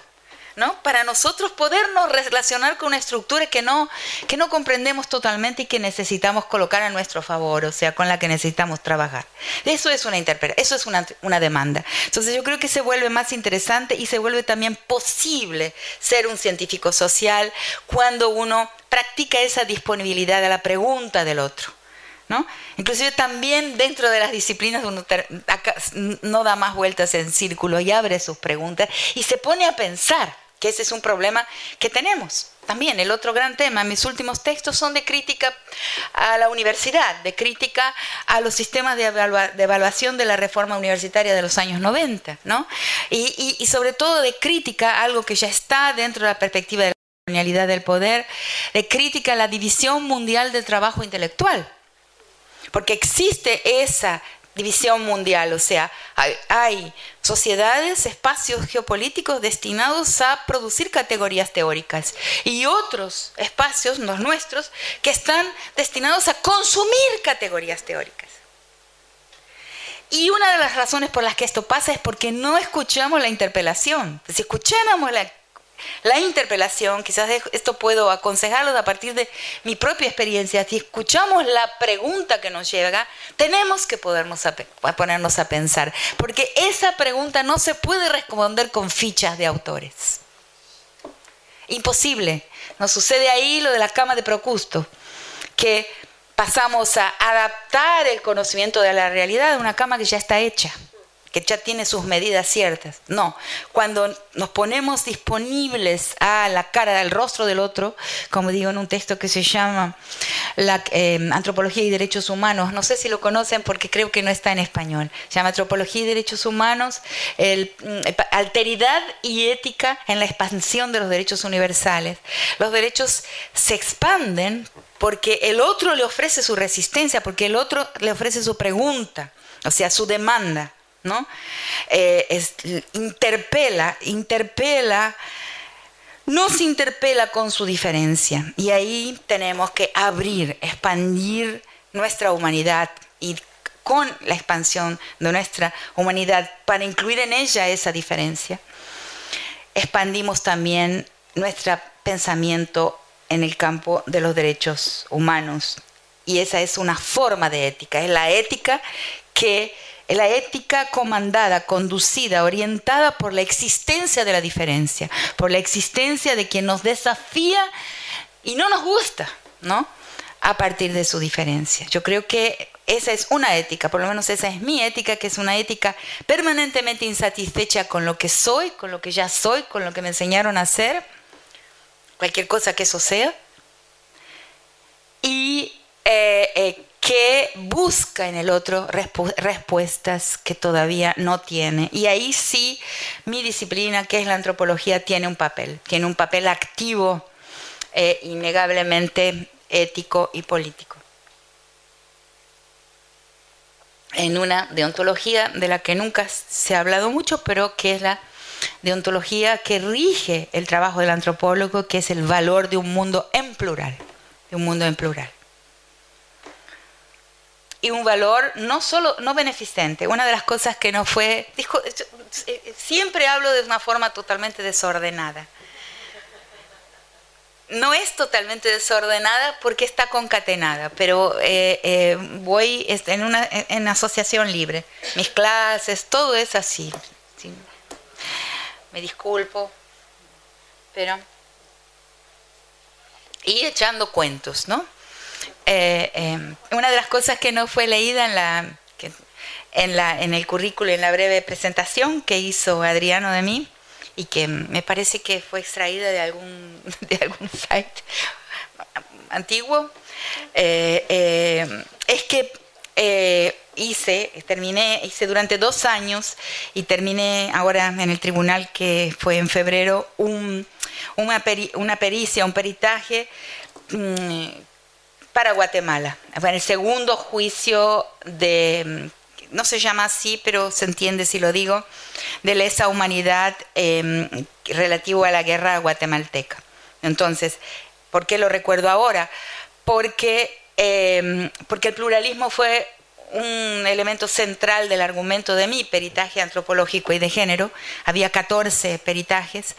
¿No? Para nosotros podernos relacionar con una estructura que no, que no comprendemos totalmente y que necesitamos colocar a nuestro favor, o sea, con la que necesitamos trabajar. Eso es una eso es una, una demanda. Entonces yo creo que se vuelve más interesante y se vuelve también posible ser un científico social cuando uno practica esa disponibilidad a la pregunta del otro. ¿No? Inclusive también dentro de las disciplinas uno no da más vueltas en círculo y abre sus preguntas y se pone a pensar que ese es un problema que tenemos. También el otro gran tema, mis últimos textos son de crítica a la universidad, de crítica a los sistemas de, evaluación de la reforma universitaria de los años 90, ¿no? Y, y, sobre todo de crítica a algo que ya está dentro de la perspectiva de la colonialidad del poder, de crítica a la división mundial del trabajo intelectual. Porque existe esa división mundial, o sea, hay, sociedades, espacios geopolíticos destinados a producir categorías teóricas y otros espacios, los nuestros, que están destinados a consumir categorías teóricas. Y una de las razones por las que esto pasa es porque no escuchamos la interpelación. Si escucháramos la la interpelación, quizás esto puedo aconsejarlos a partir de mi propia experiencia, si escuchamos la pregunta que nos llega, tenemos que podernos ponernos a pensar, porque esa pregunta no se puede responder con fichas de autores. Imposible. Nos sucede ahí lo de la cama de Procusto, que pasamos a adaptar el conocimiento de la realidad a una cama que ya está hecha que ya tiene sus medidas ciertas. No, cuando nos ponemos disponibles a la cara, del rostro del otro, como digo en un texto que se llama la, eh, Antropología y Derechos Humanos, no sé si lo conocen porque creo que no está en español, se llama Antropología y Derechos Humanos, el, mm, alteridad y ética en la expansión de los derechos universales. Los derechos se expanden porque el otro le ofrece su resistencia, porque el otro le ofrece su pregunta, o sea, su demanda. ¿No? Eh, interpela, interpela, nos interpela con su diferencia. Y ahí tenemos que abrir, expandir nuestra humanidad y con la expansión de nuestra humanidad para incluir en ella esa diferencia, expandimos también nuestro pensamiento en el campo de los derechos humanos. Y esa es una forma de ética, es la ética que la ética comandada, conducida, orientada por la existencia de la diferencia, por la existencia de quien nos desafía y no nos gusta, ¿no? A partir de su diferencia. Yo creo que esa es una ética, por lo menos esa es mi ética, que es una ética permanentemente insatisfecha con lo que soy, con lo que ya soy, con lo que me enseñaron a hacer, cualquier cosa que eso sea, y eh, eh, que busca en el otro respuestas que todavía no tiene. Y ahí sí mi disciplina, que es la antropología, tiene un papel, tiene un papel activo, eh, innegablemente ético y político. en una deontología de la que nunca se ha hablado mucho, pero que es la deontología que rige el trabajo del antropólogo, que es el valor de un mundo en plural, de un mundo en plural. Un valor no solo, no beneficente, una de las cosas que no fue, siempre hablo de una forma totalmente desordenada no es totalmente desordenada porque está concatenada, pero eh, eh, voy en una en asociación libre. Mis clases, todo es así. Me disculpo, pero... Y echando cuentos, ¿no? Eh, una de las cosas que no fue leída en la, en, la, en el currículo, en la breve presentación que hizo Adriano de mí, y que me parece que fue extraída de algún, de algún site antiguo, eh, eh, es que eh, hice, terminé, hice durante dos años y terminé ahora en el tribunal que fue en febrero un, una, una, pericia, un peritaje mm, para Guatemala. Fue el segundo juicio de no se llama así, pero se entiende si lo digo, de lesa humanidad em, relativo a la guerra guatemalteca. Entonces, ¿por qué lo recuerdo ahora? Porque, em, porque el pluralismo fue un elemento central del argumento de mi peritaje antropológico y de género. Había 14 peritajes.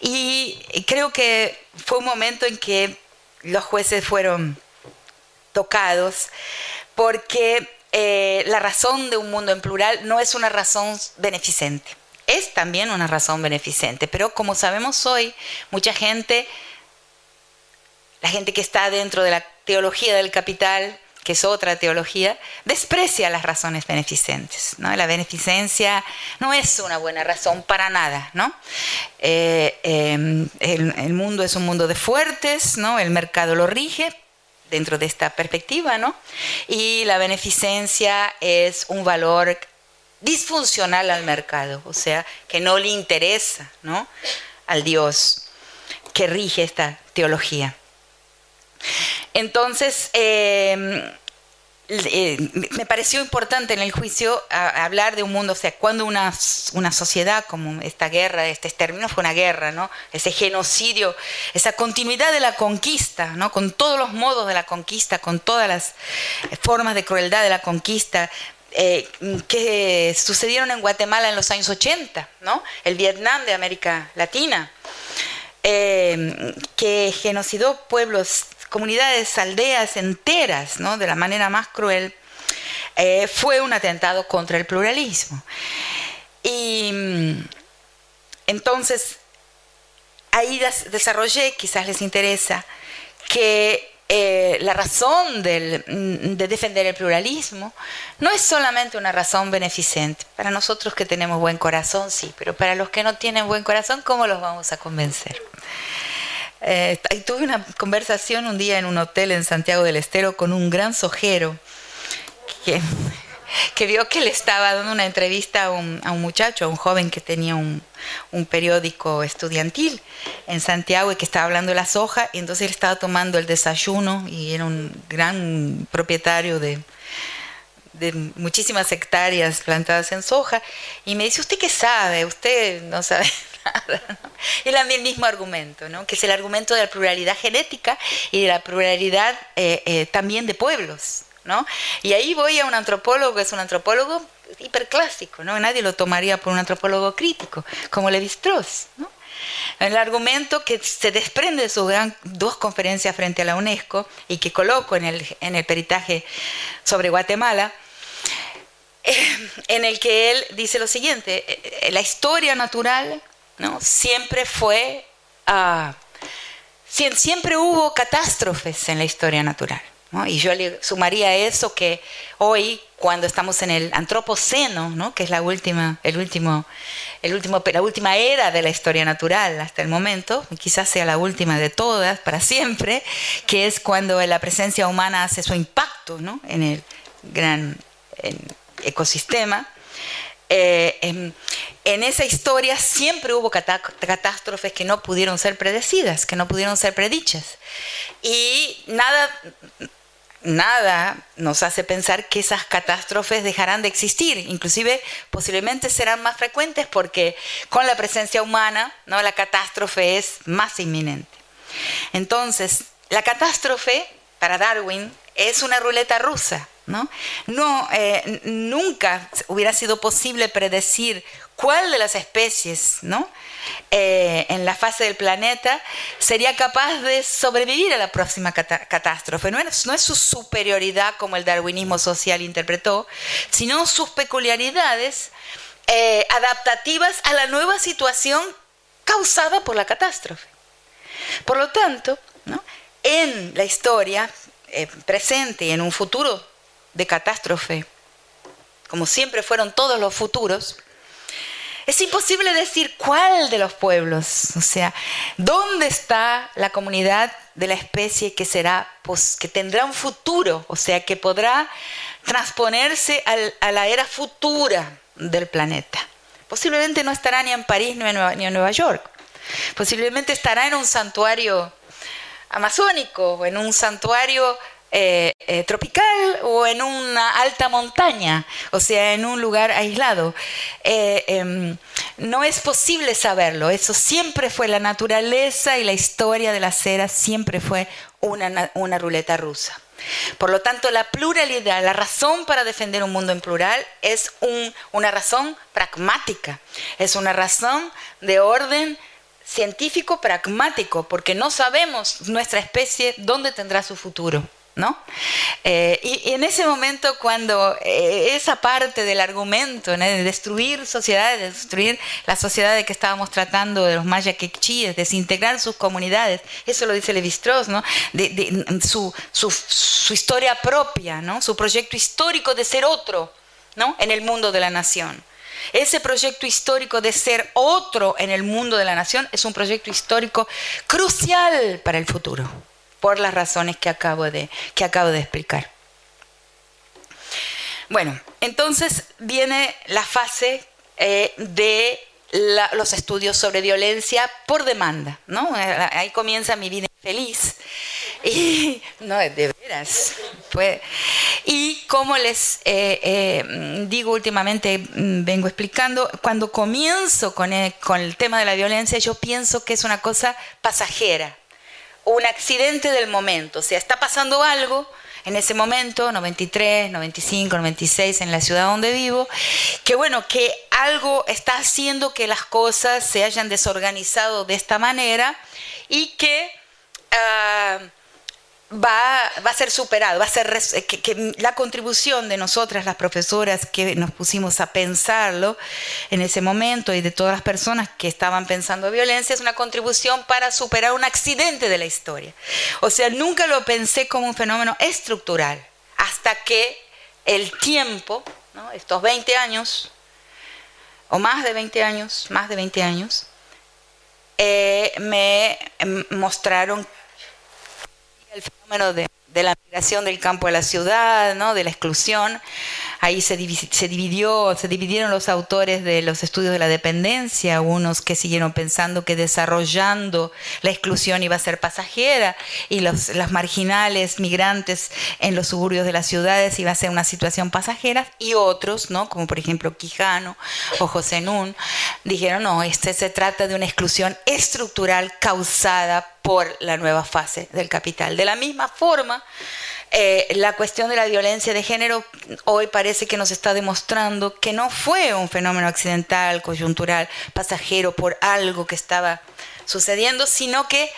Y creo que fue un momento en que los jueces fueron tocados porque eh, la razón de un mundo en plural no es una razón beneficente. Es también una razón beneficente, pero como sabemos hoy, mucha gente, la gente que está dentro de la teología del capital, que es otra teología, desprecia las razones beneficentes. ¿no? La beneficencia no es una buena razón para nada. ¿no? Eh, em, el, el, mundo es un mundo de fuertes, ¿no? el mercado lo rige, dentro de esta perspectiva, ¿no? Y la beneficencia es un valor disfuncional al mercado, o sea, que no le interesa, ¿no? Al Dios que rige esta teología. Entonces, eh, eh, me pareció importante en el juicio hablar de un mundo, o sea, cuando una, una sociedad como esta guerra, este exterminio fue una guerra, ¿no? Ese genocidio, esa continuidad de la conquista, ¿no? Con todos los modos de la conquista, con todas las formas de crueldad de la conquista, eh, que sucedieron en Guatemala en los años 80, ¿no? El Vietnam de América Latina, eh, que genocidó pueblos comunidades, aldeas enteras, ¿no? de la manera más cruel, eh, fue un atentado contra el pluralismo. Y mm, entonces, ahí desarrollé, quizás les interesa, que eh, la razón mm, de defender el pluralismo no es solamente una razón beneficente. Para nosotros que tenemos buen corazón, sí, pero para los que no tienen buen corazón, ¿cómo los vamos a convencer? Eh, tuve una conversación un día en un hotel en Santiago del Estero con un gran sojero que, que vio que le estaba dando una entrevista a un, a un muchacho, a un joven que tenía un, un, periódico estudiantil en Santiago y que estaba hablando de la soja y entonces él estaba tomando el desayuno y era un gran propietario de, de muchísimas hectáreas plantadas en soja, y me dice, ¿usted qué sabe? Usted no sabe nada. Y el mismo argumento, ¿no? que es el argumento de la pluralidad genética y de la pluralidad eh, eh, también de pueblos. ¿no? Y ahí voy a un antropólogo, es un antropólogo hiperclásico, ¿no? nadie lo tomaría por un antropólogo crítico, como Levi-Strauss. ¿no? El argumento que se desprende de sus dos conferencias frente a la UNESCO y que coloco en el, en el peritaje sobre Guatemala, eh, en el que él dice lo siguiente, eh, la historia natural ¿no? siempre fue, uh, siempre hubo catástrofes en la historia natural. Y yo le sumaría eso que hoy, cuando estamos en el antropoceno, ¿no? que es la última, el último, el último, la última era de la historia natural hasta el momento, quizás sea la última de todas para siempre, que es cuando la presencia humana hace su impacto en el gran ecosistema. Eh, en, en, esa historia siempre hubo catástrofes que no pudieron ser predecidas, que no pudieron ser predichas. Y nada, nada nos hace pensar que esas catástrofes dejarán de existir, inclusive posiblemente serán más frecuentes porque con la presencia humana ¿no? la catástrofe es más inminente. Entonces, la catástrofe para Darwin es una ruleta rusa. ¿No? no eh, nunca hubiera sido posible predecir cuál de las especies ¿no? Eh, en la fase del planeta sería capaz de sobrevivir a la próxima catástrofe. No es, no es, su superioridad como el darwinismo social interpretó, sino sus peculiaridades eh, adaptativas a la nueva situación causada por la catástrofe. Por lo tanto, ¿no? en la historia presente y en un futuro de catástrofe, como siempre fueron todos los futuros, es imposible decir cuál de los pueblos, o sea, dónde está la comunidad de la especie que será, pues, que tendrá un futuro, o sea, que podrá transponerse a la era futura del planeta. Posiblemente no estará ni en París ni en Nueva, York. Posiblemente estará en un santuario amazónico, en un santuario eh, eh, tropical o en una alta montaña, o sea, en un lugar aislado. Eh, em, no es posible saberlo, eso siempre fue la naturaleza y la historia de la cera, siempre fue una, ruleta rusa. Por lo tanto, la pluralidad, la razón para defender un mundo en plural es un, una razón pragmática, es una razón de orden científico pragmático, porque no sabemos nuestra especie dónde tendrá su futuro. ¿No? Eh, y, en ese momento cuando eh, esa parte del argumento de destruir sociedades, de destruir la sociedad de que estábamos tratando de los maya quechíes, desintegrar sus comunidades, eso lo dice Levi-Strauss, ¿no? De, su, su, su, historia propia, ¿no? Su proyecto histórico de ser otro, ¿no? En el mundo de la nación. Ese proyecto histórico de ser otro en el mundo de la nación es un proyecto histórico crucial para el futuro por las razones que acabo de, que acabo de explicar. Bueno, entonces viene la fase eh, de los estudios sobre violencia por demanda, ¿no? Ahí comienza mi vida feliz. Y, no, de veras. y como les eh, eh, digo últimamente, mm, vengo explicando, cuando comienzo con el tema de la violencia, yo pienso que es una cosa pasajera, un accidente del momento, o sea, está pasando algo en ese momento, 93, 95, 96, en la ciudad donde vivo, que bueno, que algo está haciendo que las cosas se hayan desorganizado de esta manera y que... Ah, va, a ser superado, va a ser que, la contribución de nosotras, las profesoras, que nos pusimos a pensarlo en ese momento y de todas las personas que estaban pensando violencia, es una contribución para superar un accidente de la historia. O sea, nunca lo pensé como un fenómeno estructural, hasta que el tiempo, estos 20 años, o más de 20 años, más de 20 años, eh, me mostraron el fenómeno de, la migración del campo a la ciudad, ¿no? de la exclusión. Ahí se, se, dividió, se dividieron los autores de los estudios de la dependencia, unos que siguieron pensando que desarrollando la exclusión iba a ser pasajera y los, las marginales migrantes en los suburbios de las ciudades iba a ser una situación pasajera, y otros, ¿no? como por ejemplo Quijano o José Nun, dijeron, no, este se trata de una exclusión estructural causada por la nueva fase del capital. De la misma forma, eh, la cuestión de la violencia de género hoy parece que nos está demostrando que no fue un fenómeno accidental, coyuntural, pasajero por algo que estaba sucediendo, sino que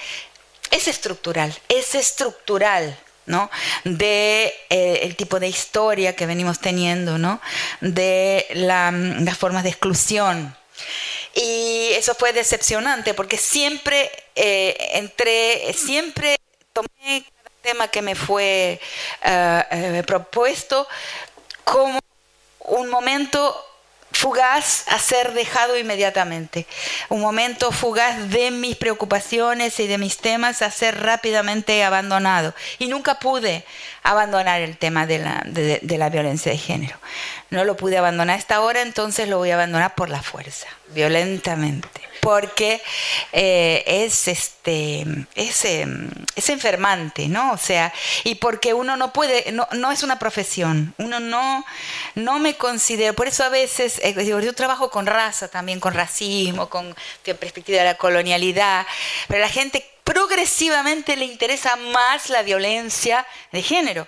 es estructural, es estructural. ¿no? de eh, el tipo de historia que venimos teniendo, ¿no? de las formas de exclusión. Y eso fue decepcionante porque siempre eh, entré, siempre tomé cada tema que me fue eh, eh, propuesto como un momento fugaz a ser dejado inmediatamente. Un momento fugaz de mis preocupaciones y de mis temas a ser rápidamente abandonado. Y nunca pude abandonar el tema de la, de, la violencia de género. No lo pude abandonar hasta ahora, entonces lo voy a abandonar por la fuerza, violentamente porque eh, es este es, em, es, enfermante, ¿no? O sea, y porque uno no puede, no, no, es una profesión, uno no, no me considero, por eso a veces, eh, yo trabajo con raza también, con racismo, con perspectiva de la colonialidad, pero la gente progresivamente le interesa más la violencia de género.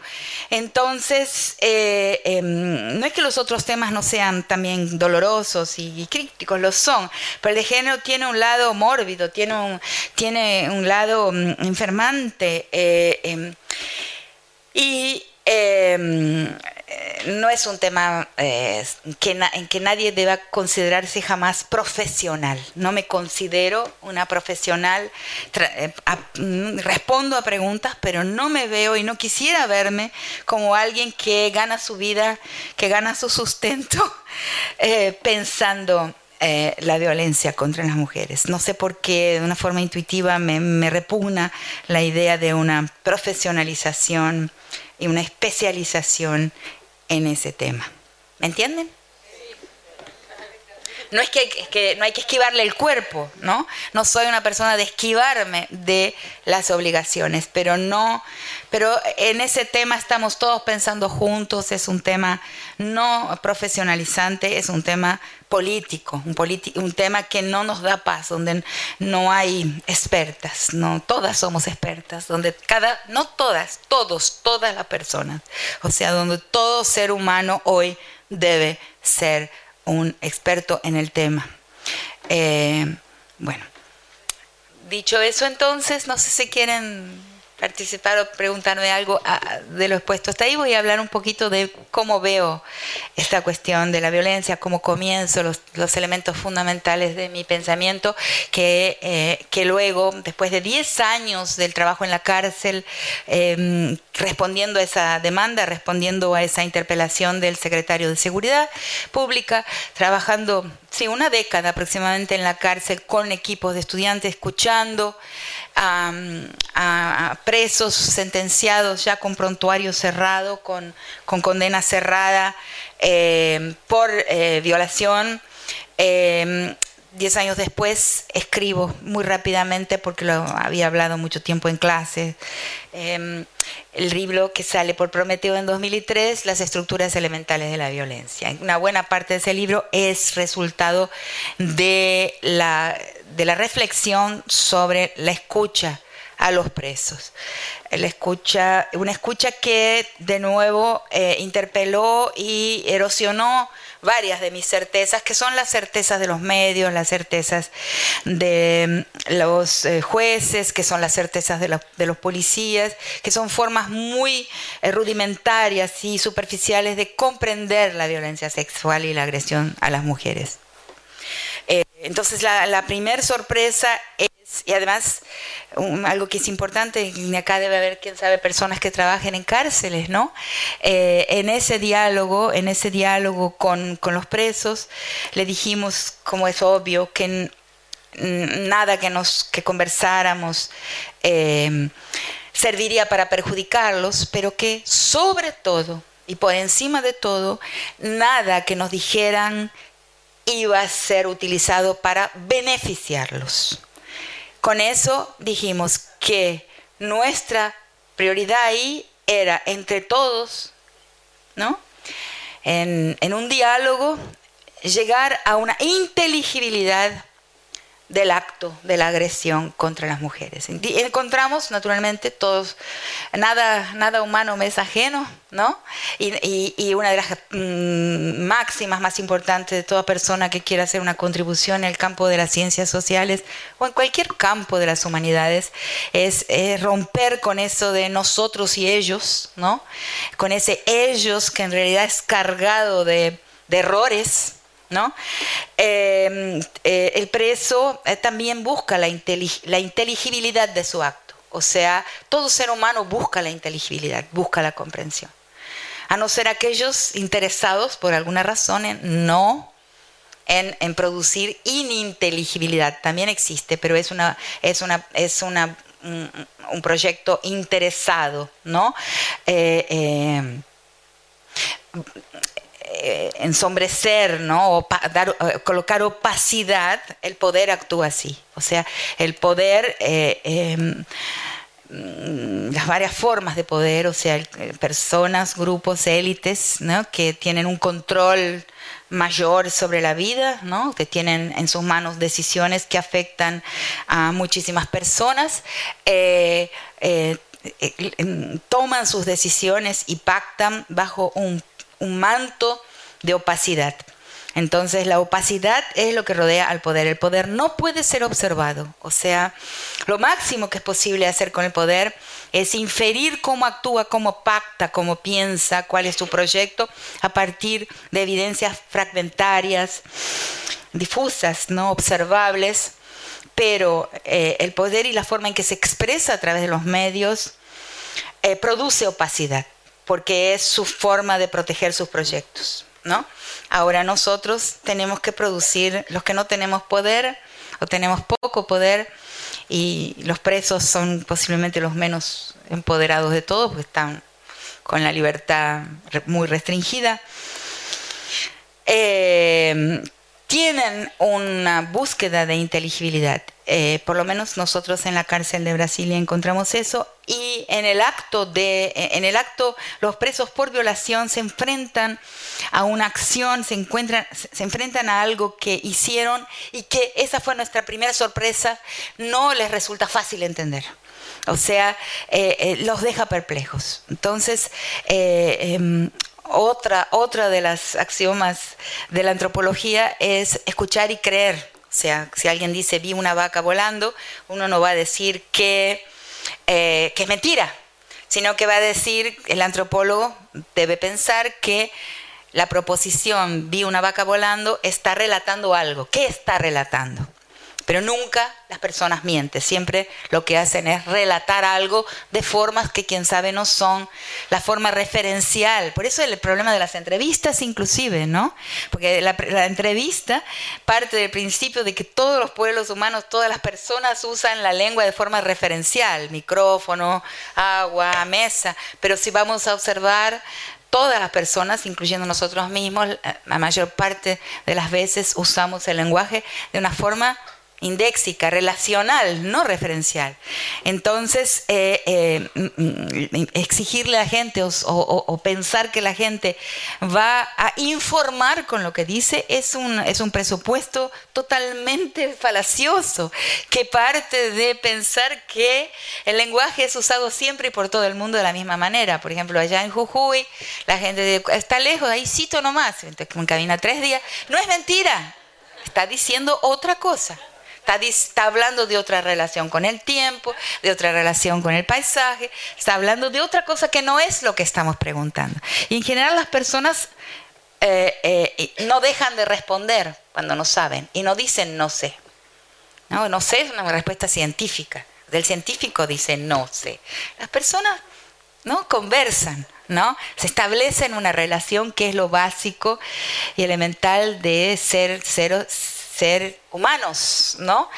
Entonces, eh, em, no es que los otros temas no sean también dolorosos y, críticos, lo son, pero el de género tiene un lado mórbido, tiene un, tiene un lado mm, enfermante. Eh, em, y em, no es un tema eh, en que nadie deba considerarse jamás profesional. No me considero una profesional, eh, mm, respondo a preguntas, pero no me veo y no quisiera verme como alguien que gana su vida, que gana su sustento eh, pensando la violencia contra las mujeres. No sé por qué, de una forma intuitiva, me repugna la idea de una profesionalización y una especialización en ese tema. ¿Me entienden? No es que, no hay que esquivarle el cuerpo, ¿no? No soy una persona de esquivarme de las obligaciones, pero no, pero en ese tema estamos todos pensando juntos, es un tema no profesionalizante, es un tema político, un, un tema que no nos da paz, donde no hay expertas, no todas somos expertas, donde cada, no todas, todos, todas las personas, o sea, donde todo ser humano hoy debe ser un experto en el tema. Eh, bueno, dicho eso entonces, no sé si quieren participar o preguntarme algo ah, de lo expuesto. Hasta ahí, voy a hablar un poquito de cómo veo esta cuestión de la violencia, cómo comienzo, los, los elementos fundamentales de mi pensamiento, que, eh, que luego, después de 10 años del trabajo en la cárcel, em, respondiendo a esa demanda, respondiendo a esa interpelación del secretario de Seguridad Pública, trabajando, sí, una década aproximadamente en la cárcel con equipos de estudiantes, escuchando, a, presos sentenciados ya con prontuario cerrado, con, condena cerrada eh, por eh, violación. Eh, diez años después escribo muy rápidamente porque lo había hablado mucho tiempo en clase. el libro que sale por Prometeo en 2003, Las estructuras elementales de la violencia. Una buena parte de ese libro es resultado de la de la reflexión sobre la escucha a los presos. La escucha, una escucha que de nuevo eh, interpeló y erosionó varias de mis certezas, que son las certezas de los medios, las certezas de mm, los eh, jueces, que son las certezas de, de, los policías, que son formas muy eh, rudimentarias y superficiales de comprender la violencia sexual y la agresión a las mujeres. Entonces la, la primer sorpresa es, y además algo que es importante, acá debe haber, quién sabe, personas que trabajen en cárceles, ¿no? Eh, en ese diálogo, en ese diálogo con, con, los presos, le dijimos, como es obvio, que nada que nos que conversáramos eh, serviría para perjudicarlos, pero que sobre todo y por encima de todo, nada que nos dijeran iba a ser utilizado para beneficiarlos. Con eso dijimos que nuestra prioridad ahí era entre todos, ¿no? En, en un diálogo, llegar a una inteligibilidad del acto de la agresión contra las mujeres. Encontramos, naturalmente, todos, nada, nada humano me es ajeno, ¿no? Y, una de las mm, máximas más importantes de toda persona que quiera hacer una contribución en el campo de las ciencias sociales o en cualquier campo de las humanidades es, romper con eso de nosotros y ellos, ¿no? Con ese ellos que en realidad es cargado de, de errores, ¿no? Em, eh, el preso eh, también busca la, inteligibilidad de su acto. O sea, todo ser humano busca la inteligibilidad, busca la comprensión. A no ser aquellos interesados, por alguna razón, en no en, producir ininteligibilidad. También existe, pero es una, es una, es una un, proyecto interesado, ¿no? Eh, ensombrecer, ¿no? O dar, eh, colocar opacidad, el poder actúa así. O sea, el poder, eh, em, mm, las varias formas de poder, o sea, personas, grupos, élites, ¿no? Que tienen un control mayor sobre la vida, ¿no? que tienen en sus manos decisiones que afectan a muchísimas personas, toman sus decisiones y pactan bajo un un manto de opacidad. Entonces la opacidad es lo que rodea al poder. El poder no puede ser observado. O sea, lo máximo que es posible hacer con el poder es inferir cómo actúa, cómo pacta, cómo piensa, cuál es su proyecto a partir de evidencias fragmentarias, difusas, no observables. Pero eh, el poder y la forma en que se expresa a través de los medios eh, produce opacidad porque es su forma de proteger sus proyectos, ¿no? Ahora nosotros tenemos que producir, los que no tenemos poder o tenemos poco poder, y los presos son posiblemente los menos empoderados de todos, porque están con la libertad muy restringida. Eh, tienen una búsqueda de inteligibilidad. Eh, por lo menos nosotros en la cárcel de Brasilia encontramos eso y en el acto de en el acto los presos por violación se enfrentan a una acción se encuentran se enfrentan a algo que hicieron y que esa fue nuestra primera sorpresa no les resulta fácil entender o sea eh, eh, los deja perplejos entonces em, otra, otra de las axiomas de la antropología es escuchar y creer. O sea, si alguien dice vi una vaca volando, uno no va a decir que, eh, que es mentira, sino que va a decir, el antropólogo debe pensar que la proposición vi una vaca volando está relatando algo. ¿Qué está relatando? Pero nunca las personas mienten, siempre lo que hacen es relatar algo de formas que quien sabe no son la forma referencial. Por eso el problema de las entrevistas inclusive, ¿no? Porque la, la entrevista parte del principio de que todos los pueblos humanos, todas las personas usan la lengua de forma referencial, micrófono, agua, mesa, pero si vamos a observar todas las personas, incluyendo nosotros mismos, la mayor parte de las veces usamos el lenguaje de una forma indéxica, relacional, no referencial. Entonces, eh, eh, mm, mm, exigirle a la gente o, pensar que la gente va a informar con lo que dice es un, es un presupuesto totalmente falacioso, que parte de pensar que el lenguaje es usado siempre y por todo el mundo de la misma manera. Por ejemplo, allá en Jujuy, la gente está lejos, ahí cito nomás, en cabina tres días, no es mentira, está diciendo otra cosa. Está, hablando de otra relación con el tiempo, de otra relación con el paisaje, está hablando de otra cosa que no es lo que estamos preguntando. Y en general las personas eh, eh, no dejan de responder cuando no saben y no dicen no sé. No, sé es una respuesta científica. Del científico dice no sé. Las personas no conversan, ¿no? Se establecen una relación que es lo básico y elemental de ser, ser ser humanos, ¿no?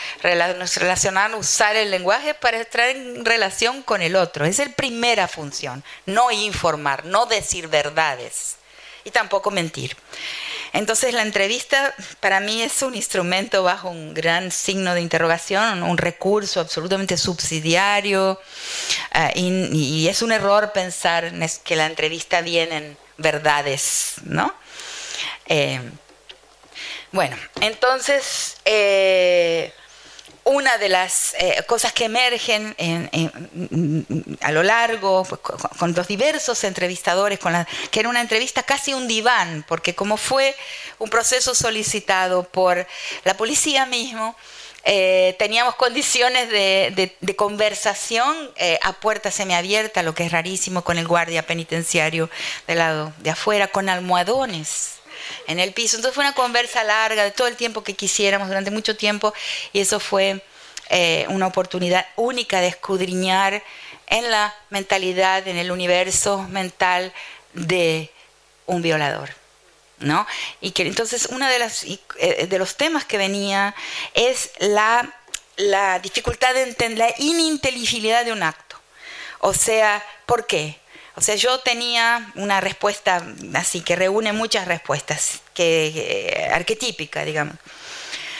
Nos relacionar, usar el lenguaje para estar en relación con el otro. Es la primera función, no informar, no decir verdades y tampoco mentir. Entonces la entrevista para mí es un instrumento bajo un gran signo de interrogación, un recurso absolutamente subsidiario eh, y, es un error pensar que la entrevista viene en verdades, ¿no? Eh, bueno, entonces eh, una de las eh, cosas que emergen a lo largo, pues, con, los diversos entrevistadores, con que era una entrevista casi un diván, porque como fue un proceso solicitado por la policía mismo, eh, teníamos condiciones de, conversación eh, a puerta semiabierta, lo que es rarísimo con el guardia penitenciario del lado de afuera, con almohadones en el piso. Entonces fue una conversa larga de todo el tiempo que quisiéramos, durante mucho tiempo, y eso fue eh, una oportunidad única de escudriñar en la mentalidad, en el universo mental de un violador. ¿no? Y que entonces uno de, las, eh, de los temas que venía es la, la dificultad de entender, la ininteligibilidad de un acto. O sea, ¿por qué? O sea, yo tenía una respuesta así, que reúne muchas respuestas, que, eh, arquetípica, digamos.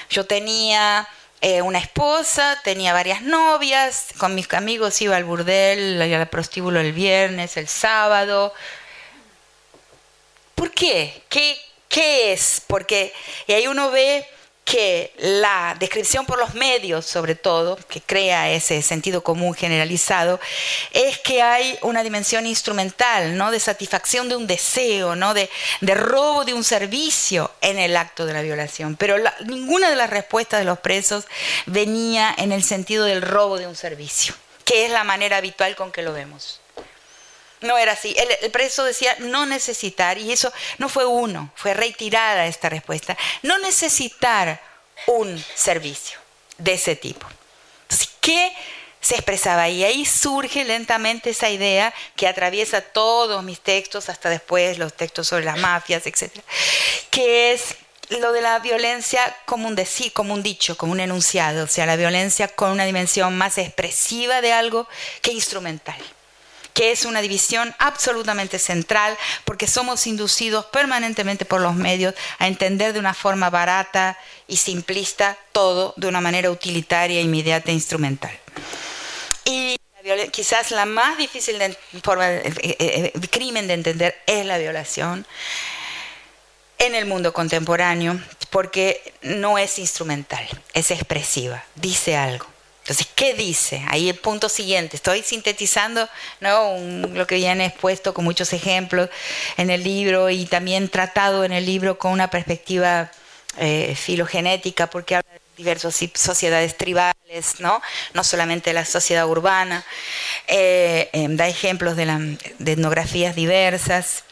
Yo tenía eh, una esposa, tenía varias novias, con mis amigos iba al burdel, al prostíbulo el viernes, el sábado. ¿Por qué? ¿Qué, qué es? Porque y ahí uno ve que la descripción por los medios, sobre todo, que crea ese sentido común generalizado, es que hay una dimensión instrumental, ¿no? de satisfacción de un deseo, ¿no? de, robo de un servicio en el acto de la violación. Pero ninguna de las respuestas de los presos venía en el sentido del robo de un servicio, que es la manera habitual con que lo vemos. No era así. El, preso decía no necesitar, y eso no fue uno, fue retirada esta respuesta, no necesitar un servicio de ese tipo. Entonces, ¿qué se expresaba? Y ahí surge lentamente esa idea que atraviesa todos mis textos, hasta después los textos sobre las mafias, etc., que es lo de la violencia como un decir, como un dicho, como un enunciado, o sea, la violencia con una dimensión más expresiva de algo que instrumental que es una división absolutamente central porque somos inducidos permanentemente por los medios a entender de una forma barata y simplista todo de una manera utilitaria, inmediata e instrumental. Y quizás la más difícil de, forma de, eh, eh, crimen de entender es la violación en el mundo contemporáneo porque no es instrumental, es expresiva, dice algo. Entonces, ¿qué dice? Ahí el punto siguiente. Estoy sintetizando ¿no? lo que viene expuesto con muchos ejemplos en el libro y también tratado en el libro con una perspectiva eh, filogenética, porque habla de diversas sociedades tribales, no, no solamente la sociedad urbana. Eh, eh, da ejemplos de, de etnografías diversas.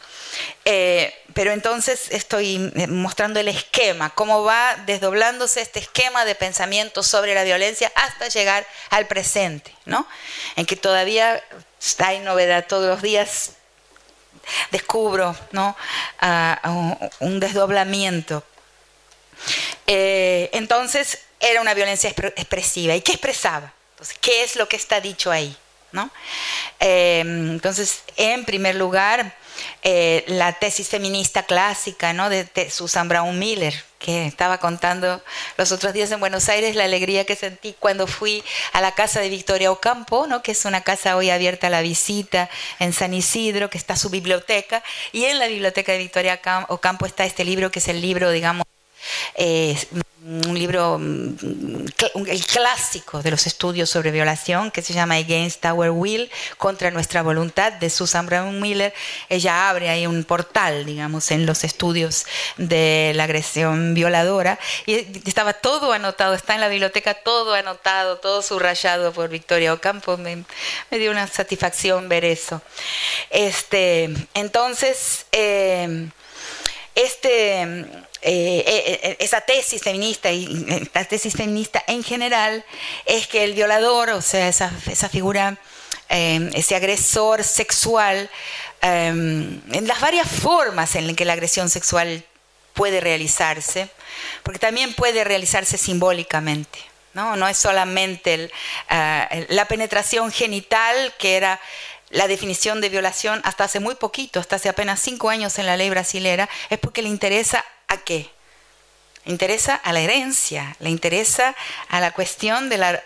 Eh, pero entonces estoy eh, mostrando el esquema, cómo va desdoblándose este esquema de pensamiento sobre la violencia hasta llegar al presente, ¿no? En que todavía hay novedad todos los días descubro ¿no? un desdoblamiento. Eh, entonces era una violencia expresiva. ¿Y qué expresaba? Entonces, ¿qué es lo que está dicho ahí? ¿no? entonces, en primer lugar, eh, la tesis feminista clásica ¿no? de, Susan Brown Miller, que estaba contando los otros días en Buenos Aires la alegría que sentí cuando fui a la casa de Victoria Ocampo, ¿no? que es una casa hoy abierta a la visita en San Isidro, que está su biblioteca, y en la biblioteca de Victoria Ocampo está este libro que es el libro, digamos, un libro, mm, el clásico de los estudios sobre violación que se llama Against Our Will, contra nuestra voluntad, de Susan Brown Miller. Ella abre ahí un portal, digamos, en los estudios de la agresión violadora y estaba todo anotado, está en la biblioteca todo anotado, todo subrayado por Victoria Ocampo. Me, me dio una satisfacción ver eso. Este, entonces, eh, este, eh, eh, esa tesis feminista y la tesis feminista en general es que el violador, o sea, esa, figura, eh, ese agresor sexual, en las varias formas en las que la agresión sexual puede realizarse, porque también puede realizarse simbólicamente. No, no es solamente la penetración genital, que era la definición de violación hasta hace muy poquito, hasta hace apenas cinco años en la ley brasilera, es porque le interesa a qué? Interesa a la herencia, le interesa a la cuestión de la,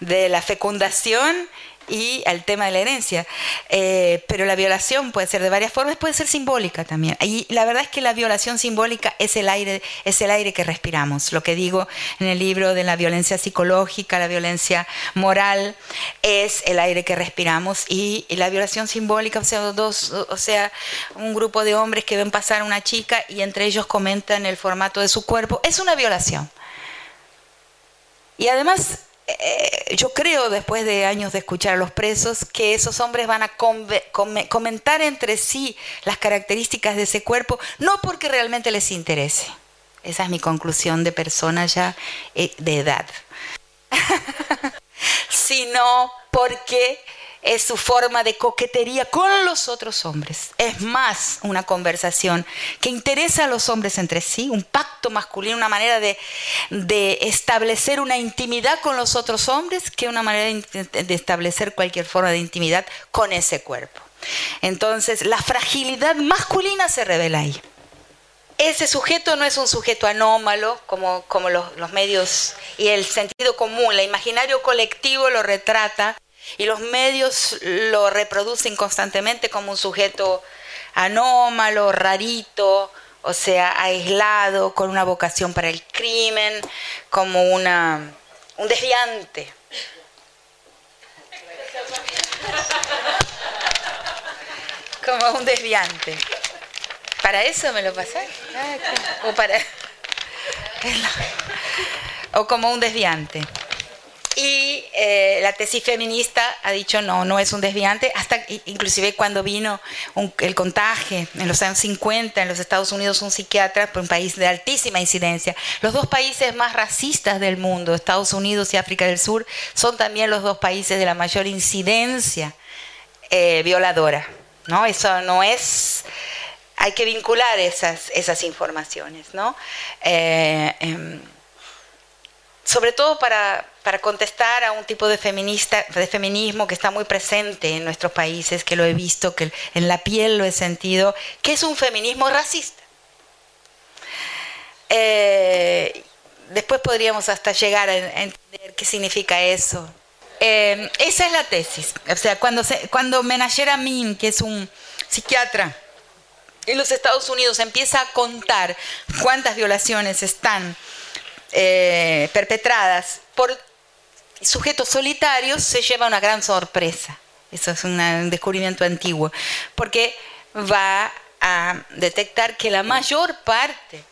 de la fecundación y al tema de la herencia. Eh, pero la violación puede ser de varias formas, puede ser simbólica también. Y la verdad es que la violación simbólica es el aire, es el aire que respiramos. Lo que digo en el libro de la violencia psicológica, la violencia moral, es el aire que respiramos. Y, la violación simbólica, o sea, dos, o sea, un grupo de hombres que ven pasar a una chica y entre ellos comentan el formato de su cuerpo, es una violación. Y además eh, yo creo, después de años de escuchar a los presos, que esos hombres van a comentar entre sí las características de ese cuerpo, no porque realmente les interese. Esa es mi conclusión de persona ya eh, de edad. sino porque es su forma de coquetería con los otros hombres. Es más una conversación que interesa a los hombres entre sí, un pacto masculino, una manera de, establecer una intimidad con los otros hombres que una manera de establecer cualquier forma de intimidad con ese cuerpo. Entonces, la fragilidad masculina se revela ahí. Ese sujeto no es un sujeto anómalo, como, como los, los medios y el sentido común, el imaginario colectivo lo retrata y los medios lo reproducen constantemente como un sujeto anómalo, rarito, o sea, aislado, con una vocación para el crimen, como una, un desviante. Como un desviante. Para eso me lo pasé. O para. O como un desviante. Y eh, la tesis feminista ha dicho no, no es un desviante, hasta inclusive cuando vino el contagio en los años 50 en los Estados Unidos, un psiquiatra, un país de altísima incidencia. Los dos países más racistas del mundo, Estados Unidos y África del Sur, son también los dos países de la mayor incidencia eh, violadora. ¿no? Eso no es hay que vincular esas, esas informaciones, ¿no? Eh, em, sobre todo para, para contestar a un tipo de, feminista, de feminismo que está muy presente en nuestros países, que lo he visto, que en la piel lo he sentido, que es un feminismo racista. Eh, después podríamos hasta llegar a entender qué significa eso. Eh, esa es la tesis. O sea, cuando, cuando Menasher Amin, que es un psiquiatra en los Estados Unidos, empieza a contar cuántas violaciones están eh, perpetradas por sujetos solitarios se lleva una gran sorpresa. Eso es un descubrimiento antiguo, porque va a detectar que la mayor parte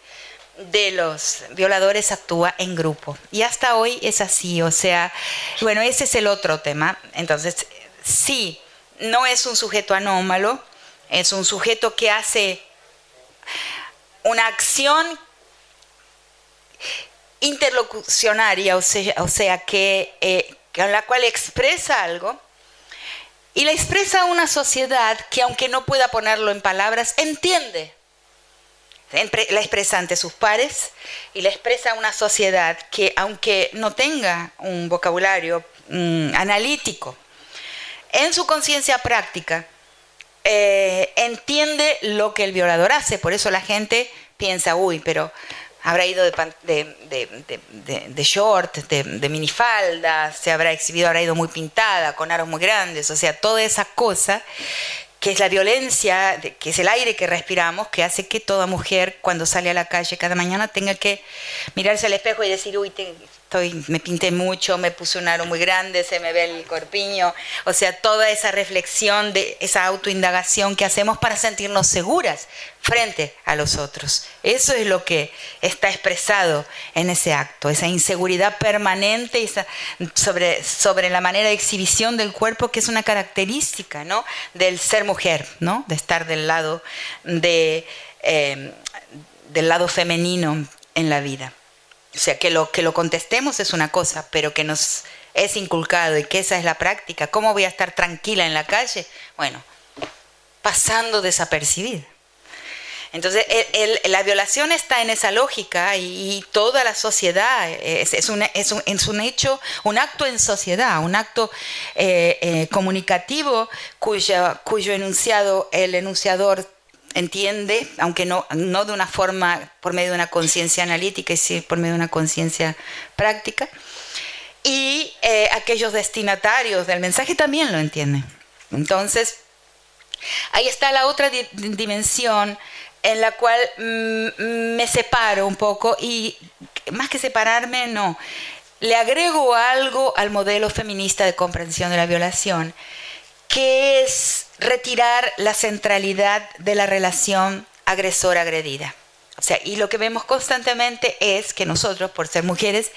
de los violadores actúa en grupo. Y hasta hoy es así, o sea, bueno, ese es el otro tema. Entonces, sí, no es un sujeto anómalo, es un sujeto que hace una acción interlocucionaria, o sea, que, eh, con la cual expresa algo, y la expresa una sociedad que aunque no pueda ponerlo en palabras, entiende. La expresa ante sus pares y la expresa una sociedad que aunque no tenga un vocabulario mm, analítico, en su conciencia práctica, eh, entiende lo que el violador hace. Por eso la gente piensa, uy, pero habrá ido de, de, short, de, minifalda, se habrá exhibido, habrá ido muy pintada, con aros muy grandes, o sea, toda esa cosa que es la violencia, que es el aire que respiramos, que hace que toda mujer cuando sale a la calle cada mañana tenga que mirarse al espejo y decir, uy, me pinté mucho, me puse un aro muy grande, se me ve el corpiño, o sea, toda esa reflexión, de esa autoindagación que hacemos para sentirnos seguras frente a los otros. Eso es lo que está expresado en ese acto, esa inseguridad permanente sobre, sobre la manera de exhibición del cuerpo que es una característica ¿no? del ser mujer, ¿no? de estar del lado, de, eh, del lado femenino en la vida. O sea, que lo, que lo contestemos es una cosa, pero que nos es inculcado y que esa es la práctica. ¿Cómo voy a estar tranquila en la calle? Bueno, pasando desapercibida. Entonces, la violación está en esa lógica y, toda la sociedad es, un, hecho, un acto en sociedad, un acto eh, eh, comunicativo cuyo enunciado, el enunciador entiende, aunque no, no de una forma por medio de una conciencia analítica, y sí por medio de una conciencia práctica. Y eh, aquellos destinatarios del mensaje también lo entienden. Entonces, ahí está la otra dimensión en la cual mm, me separo un poco y más que separarme, no, le agrego algo al modelo feminista de comprensión de la violación, que es retirar la centralidad de la relación agresor-agredida. O sea, y lo que vemos constantemente es que nosotros, por ser mujeres,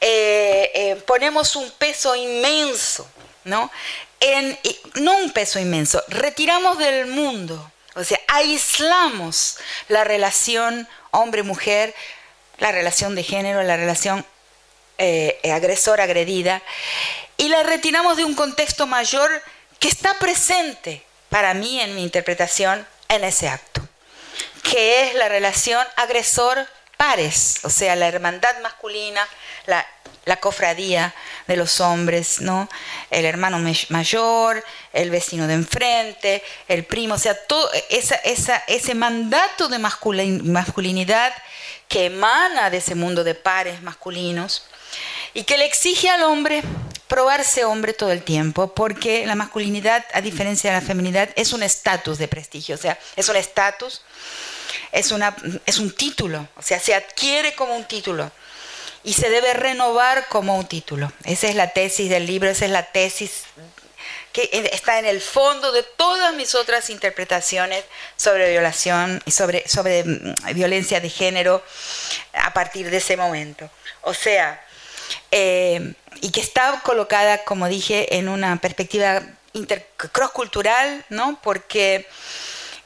eh, eh, ponemos un peso inmenso, ¿no? En, no un peso inmenso, retiramos del mundo, o sea, aislamos la relación hombre-mujer, la relación de género, la relación eh, agresor-agredida, y la retiramos de un contexto mayor que está presente para mí en mi interpretación en ese acto, que es la relación agresor-pares, o sea, la hermandad masculina, la, cofradía de los hombres, ¿no? El hermano mayor, el vecino de enfrente, el primo, o sea, todo ese mandato de masculinidad que emana de ese mundo de pares masculinos y que le exige al hombre probarse hombre todo el tiempo, porque la masculinidad, a diferencia de la feminidad, es un estatus de prestigio, o sea, es un estatus, es, es un título, o sea, se adquiere como un título y se debe renovar como un título. Esa es la tesis del libro, esa es la tesis que está en el fondo de todas mis otras interpretaciones sobre violación y sobre, sobre mm, violencia de género a partir de ese momento. O sea, eh, y que está colocada, como dije, en una perspectiva cross-cultural, ¿no? Porque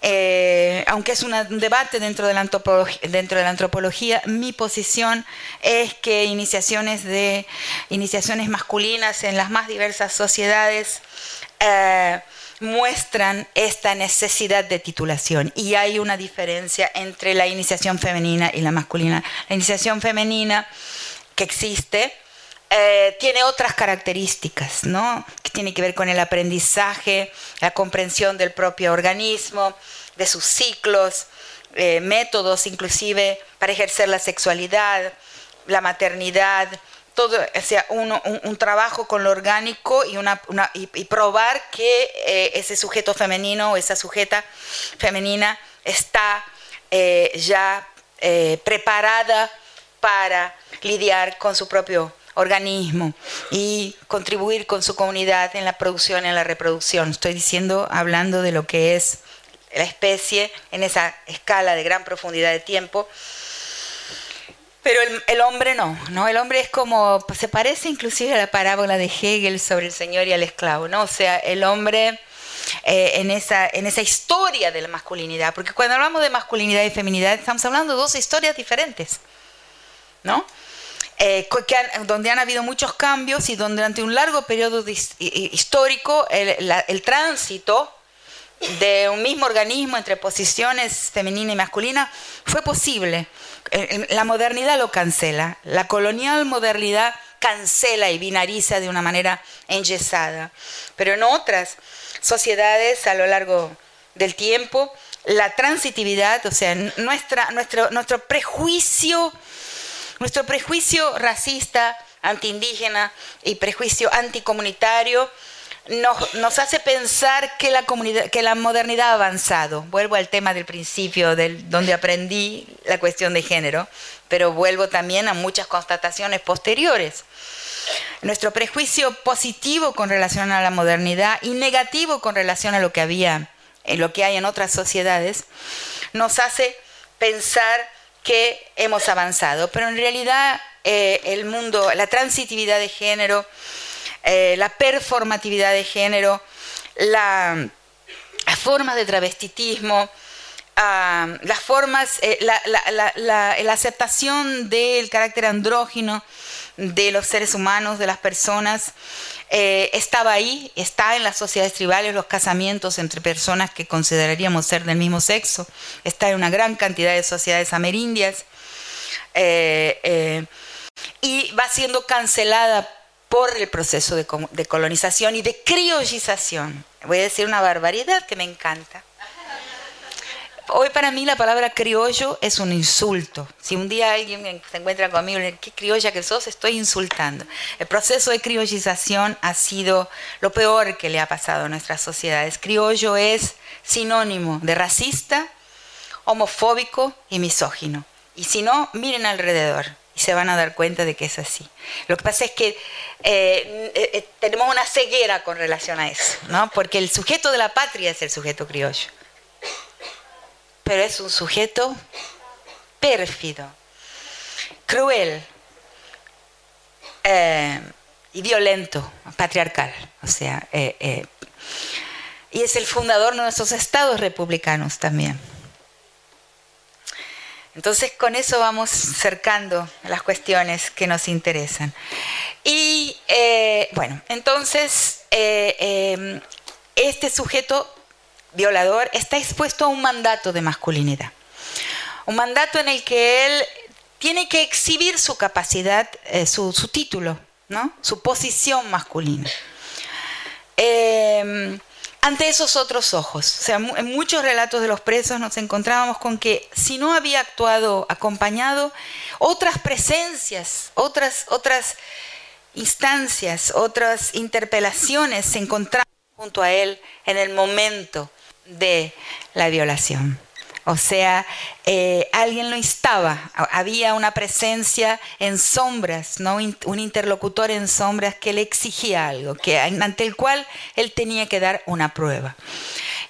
eh, aunque es un debate dentro de, la dentro de la antropología, mi posición es que iniciaciones, de, iniciaciones masculinas en las más diversas sociedades eh, muestran esta necesidad de titulación y hay una diferencia entre la iniciación femenina y la masculina. La iniciación femenina que existe eh, tiene otras características, ¿no? Que tiene que ver con el aprendizaje, la comprensión del propio organismo, de sus ciclos, eh, métodos inclusive para ejercer la sexualidad, la maternidad, todo, o sea, un, trabajo con lo orgánico y, una, y, probar que eh, ese sujeto femenino o esa sujeta femenina está ya preparada para lidiar con su propio organismo y contribuir con su comunidad en la producción en la reproducción. Estoy diciendo, hablando de lo que es la especie en esa escala de gran profundidad de tiempo. Pero el, hombre no, ¿no? El hombre es como, se parece inclusive a la parábola de Hegel sobre el señor y el esclavo, ¿no? O sea, el hombre eh, en, esa, en esa historia de la masculinidad, porque cuando hablamos de masculinidad y feminidad estamos hablando de dos historias diferentes, ¿no? Eh, donde han habido muchos cambios y donde durante un largo periodo histórico el, tránsito de un mismo organismo entre posiciones femenina y masculina fue posible. La modernidad lo cancela, la colonial modernidad cancela y binariza de una manera enyesada. Pero en otras sociedades a lo largo del tiempo, la transitividad, o sea, nuestra, nuestro, nuestro prejuicio nuestro prejuicio racista, antiindígena y prejuicio anticomunitario nos, hace pensar que la, comunidad, que la modernidad ha avanzado. Vuelvo al tema del principio, del, donde aprendí la cuestión de género, pero vuelvo también a muchas constataciones posteriores. Nuestro prejuicio positivo con relación a la modernidad y negativo con relación a lo que había, en lo que hay en otras sociedades, nos hace pensar que hemos avanzado, pero en realidad eh, el mundo, la transitividad de género, eh, la performatividad de género, la, las formas de travestitismo, ah, las formas, eh, la, aceptación del carácter andrógino de los seres humanos, de las personas. Eh, estaba ahí, está en las sociedades tribales los casamientos entre personas que consideraríamos ser del mismo sexo, está en una gran cantidad de sociedades amerindias eh, eh, y va siendo cancelada por el proceso de, de colonización y de criollización. Voy a decir una barbaridad que me encanta. Hoy para mí la palabra criollo es un insulto. Si un día alguien se encuentra conmigo y dice, ¿qué criolla que sos? Estoy insultando. El proceso de criollización ha sido lo peor que le ha pasado a nuestras sociedades. Criollo es sinónimo de racista, homofóbico y misógino. Y si no, miren alrededor y se van a dar cuenta de que es así. Lo que pasa es que eh, eh, tenemos una ceguera con relación a eso, ¿no? porque el sujeto de la patria es el sujeto criollo pero es un sujeto pérfido, cruel eh, y violento, patriarcal. O sea, eh, eh, y es el fundador de nuestros estados republicanos también. Entonces con eso vamos cercando las cuestiones que nos interesan. Y bueno, entonces este sujeto violador está expuesto a un mandato de masculinidad. Un mandato en el que él tiene que exhibir su capacidad, eh, su, título, ¿no? su posición masculina. Em, ante esos otros ojos. O sea, en muchos relatos de los presos nos encontrábamos con que si no había actuado acompañado, otras presencias, otras, otras instancias, otras interpelaciones se encontraban junto a él en el momento de la violación. O sea, eh, alguien lo instaba, había una presencia en sombras, ¿no? un interlocutor en sombras que le exigía algo, que, ante el cual él tenía que dar una prueba.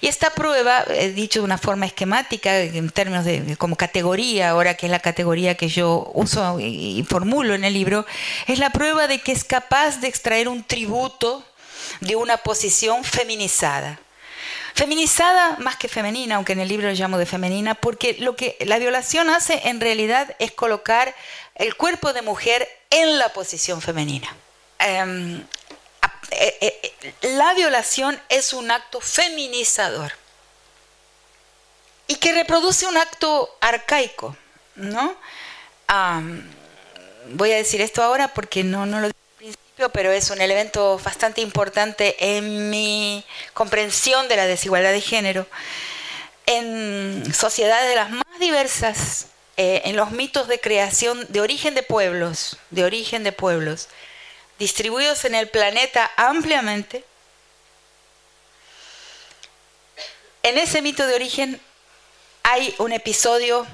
Y esta prueba, he dicho de una forma esquemática, en términos de como categoría, ahora que es la categoría que yo uso y formulo en el libro, es la prueba de que es capaz de extraer un tributo de una posición feminizada. Feminizada más que femenina, aunque en el libro lo llamo de femenina, porque lo que la violación hace en realidad es colocar el cuerpo de mujer en la posición femenina. Em, eh, eh, la violación es un acto feminizador y que reproduce un acto arcaico, ¿no? voy a decir esto ahora porque no, no lo pero es un elemento bastante importante en mi comprensión de la desigualdad de género. En sociedades de las más diversas, eh, en los mitos de creación de origen de pueblos, de origen de pueblos, distribuidos en el planeta ampliamente, en ese mito de origen hay un episodio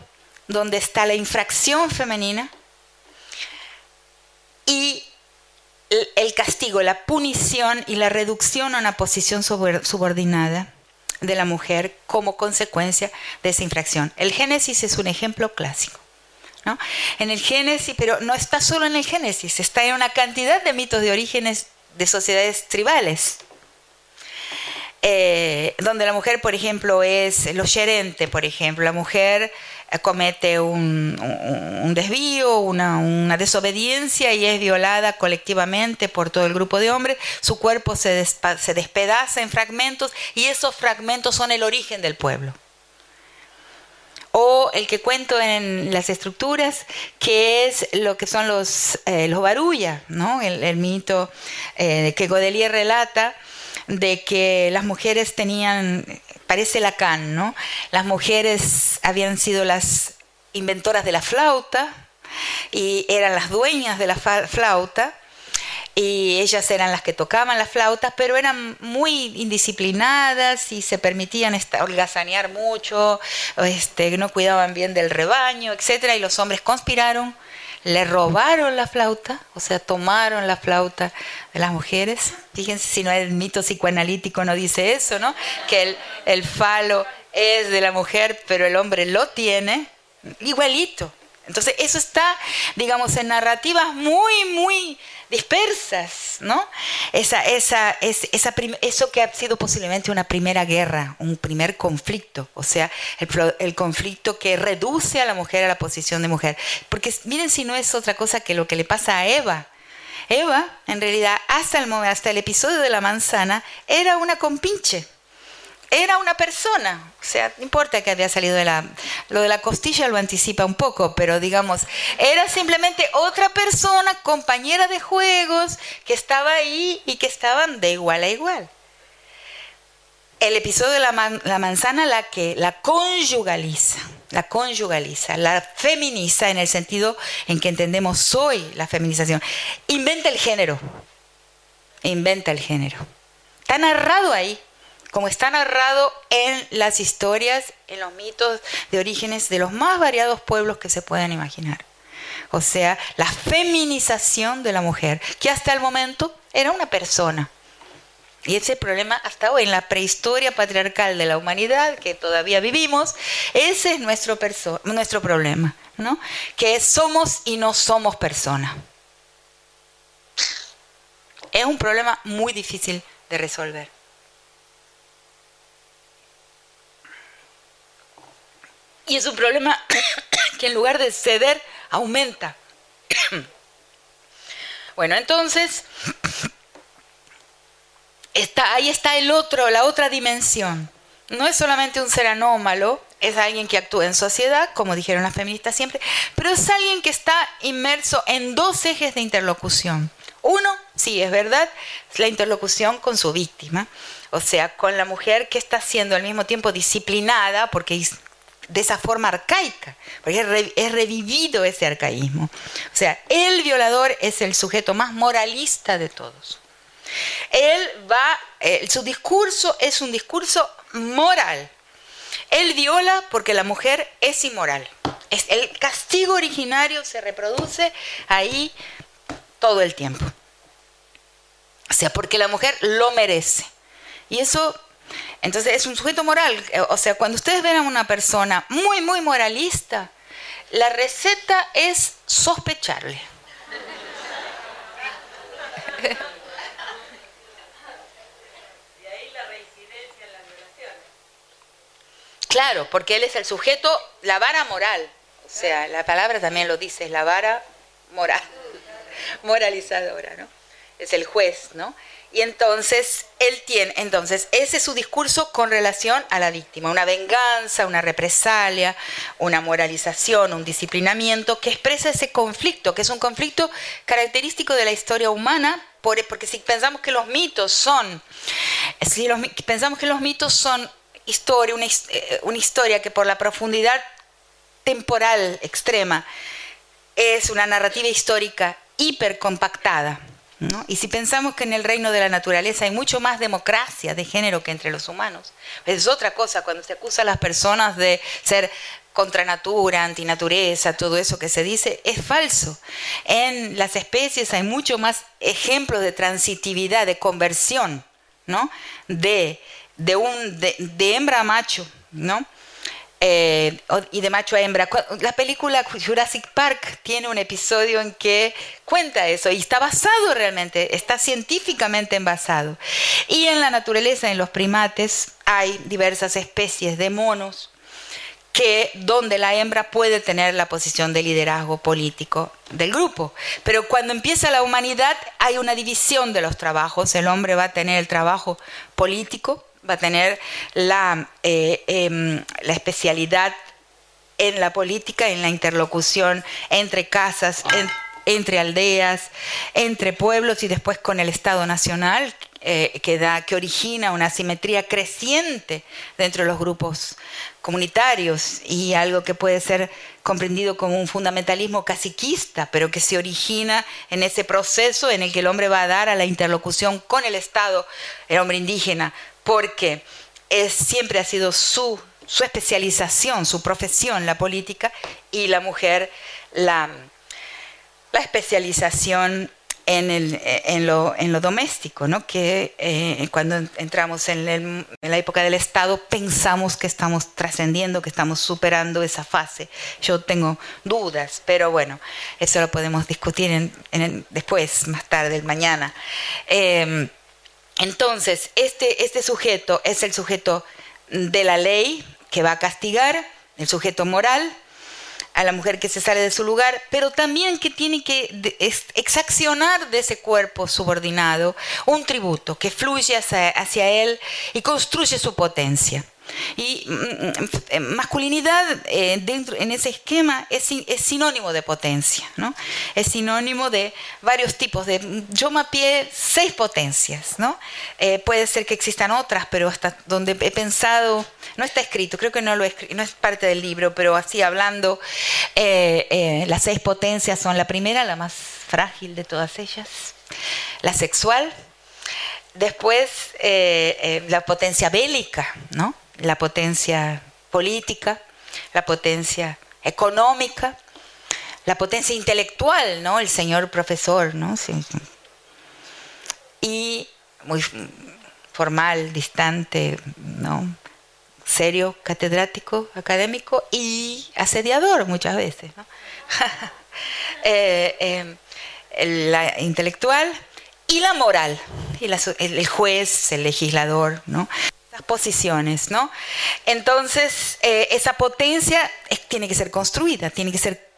donde está la infracción femenina y el castigo, la punición y la reducción a una posición subordinada de la mujer como consecuencia de esa infracción. El Génesis es un ejemplo clásico. ¿no? En el Génesis, pero no está solo en el Génesis, está en una cantidad de mitos de orígenes de sociedades tribales. Eh, donde la mujer, por ejemplo, es lo gerente, por ejemplo, la mujer comete un, desvío, una, desobediencia y es violada colectivamente por todo el grupo de hombres, su cuerpo se, se despedaza en fragmentos y esos fragmentos son el origen del pueblo o el que cuento en las estructuras, que es lo que son los, eh, los ¿no? el, mito que Godelier relata de que las mujeres tenían, parece Lacan, ¿no? Las mujeres habían sido las inventoras de la flauta y eran las dueñas de la flauta y ellas eran las que tocaban las flautas, pero eran muy indisciplinadas y se permitían holgazanear mucho, este, no cuidaban bien del rebaño, etcétera, y los hombres conspiraron le robaron la flauta, o sea, tomaron la flauta de las mujeres. Fíjense si no es mito psicoanalítico, no dice eso, ¿no? Que el, el falo es de la mujer, pero el hombre lo tiene igualito. Entonces, eso está, digamos, en narrativas muy, muy, dispersas, ¿no? Esa, esa, es, esa eso que ha sido posiblemente una primera guerra, un primer conflicto, o sea, el, el, conflicto que reduce a la mujer a la posición de mujer. Porque miren si no es otra cosa que lo que le pasa a Eva. Eva, en realidad, hasta el, hasta el episodio de la manzana, era una compinche era una persona, o sea, no importa que había salido de la... Lo de la costilla lo anticipa un poco, pero digamos, era simplemente otra persona, compañera de juegos, que estaba ahí y que estaban de igual a igual. El episodio de la, la manzana la que la conyugaliza, la conyugaliza, la feminiza en el sentido en que entendemos hoy la feminización. Inventa el género, inventa el género. Está narrado ahí como está narrado en las historias, en los mitos de orígenes de los más variados pueblos que se puedan imaginar. O sea, la feminización de la mujer, que hasta el momento era una persona. Y ese problema hasta hoy, en la prehistoria patriarcal de la humanidad que todavía vivimos, ese es nuestro, nuestro problema, ¿no? Que somos y no somos persona. Es un problema muy difícil de resolver. Y es un problema que en lugar de ceder, aumenta. Bueno, entonces, está, ahí está el otro, la otra dimensión. No es solamente un ser anómalo, es alguien que actúa en sociedad, como dijeron las feministas siempre, pero es alguien que está inmerso en dos ejes de interlocución. Uno, sí, es verdad, es la interlocución con su víctima, o sea, con la mujer que está siendo al mismo tiempo disciplinada, porque de esa forma arcaica, porque es revivido ese arcaísmo. O sea, el violador es el sujeto más moralista de todos. Él va, eh, su discurso es un discurso moral. Él viola porque la mujer es inmoral. Es, el castigo originario se reproduce ahí todo el tiempo. O sea, porque la mujer lo merece. Y eso entonces es un sujeto moral. Eh, o sea, cuando ustedes ven a una persona muy, muy moralista, la receta es sospecharle. Claro, porque él es el sujeto, la vara moral. O sea, la palabra también lo dice, es la vara moral, moralizadora, ¿no? Es el juez, ¿no? Y entonces él tiene, entonces ese es su discurso con relación a la víctima, una venganza, una represalia, una moralización, un disciplinamiento que expresa ese conflicto, que es un conflicto característico de la historia humana, porque si pensamos que los mitos son, si pensamos que los mitos son historia, una, eh, una historia que por la profundidad temporal extrema es una narrativa histórica hipercompactada y si pensamos que en el reino de la naturaleza hay mucho más democracia de género que entre los humanos, es otra cosa cuando se acusa a las personas de ser contra natura, antinatureza, todo eso que se dice, es falso. En las especies hay mucho más ejemplos de transitividad, de conversión, ¿no? De, de, un, de hembra a macho, ¿no? Eh, y de macho a hembra. La película Jurassic Park tiene un episodio en que cuenta eso y está basado realmente, está científicamente envasado. Y en la naturaleza, en los primates, hay diversas especies de monos que donde la hembra puede tener la posición de liderazgo político del grupo. Pero cuando empieza la humanidad hay una división de los trabajos. El hombre va a tener el trabajo político, va a tener la, eh, em, la especialidad en la política, en la interlocución entre casas, entre aldeas, entre pueblos y después con el Estado Nacional, eh, que, da, que origina una simetría creciente dentro de los grupos comunitarios y algo que puede ser comprendido como un fundamentalismo caciquista, pero que se origina en ese proceso en el que el hombre va a dar a la interlocución con el Estado, el hombre indígena, porque es, siempre ha sido su, especialización, su profesión, la política, y la mujer la, especialización en, lo, doméstico, ¿no? que eh, cuando entramos en, la época del Estado pensamos que estamos trascendiendo, que estamos superando esa fase. Yo tengo dudas, pero bueno, eso lo podemos discutir después, más tarde, mañana. Em, entonces, este, este sujeto es el sujeto de la ley que va a castigar, el sujeto moral, a la mujer que se sale de su lugar, pero también que tiene que exaccionar de ese cuerpo subordinado un tributo que fluye hacia, él y construye su potencia. Y mm, mm, eh, masculinidad eh, dentro, en ese esquema es, sinónimo de potencia, ¿no? Es sinónimo de varios tipos de... Yo mapeé seis potencias, ¿no? Eh, puede ser que existan otras, pero hasta donde he pensado, no está escrito, creo que no, lo no es parte del libro, pero así hablando, las seis potencias son la primera, la más frágil de todas ellas, la sexual, después la potencia bélica, ¿no? La potencia política, la potencia económica, la potencia intelectual, ¿no? El señor profesor, ¿no? Y muy formal, distante, ¿no? Serio, catedrático, académico y asediador muchas veces, ¿no? Eh, eh, la intelectual y la moral, y el juez, el legislador, ¿no? Posiciones, ¿no? Entonces, eh, esa potencia tiene que ser construida, tiene que ser,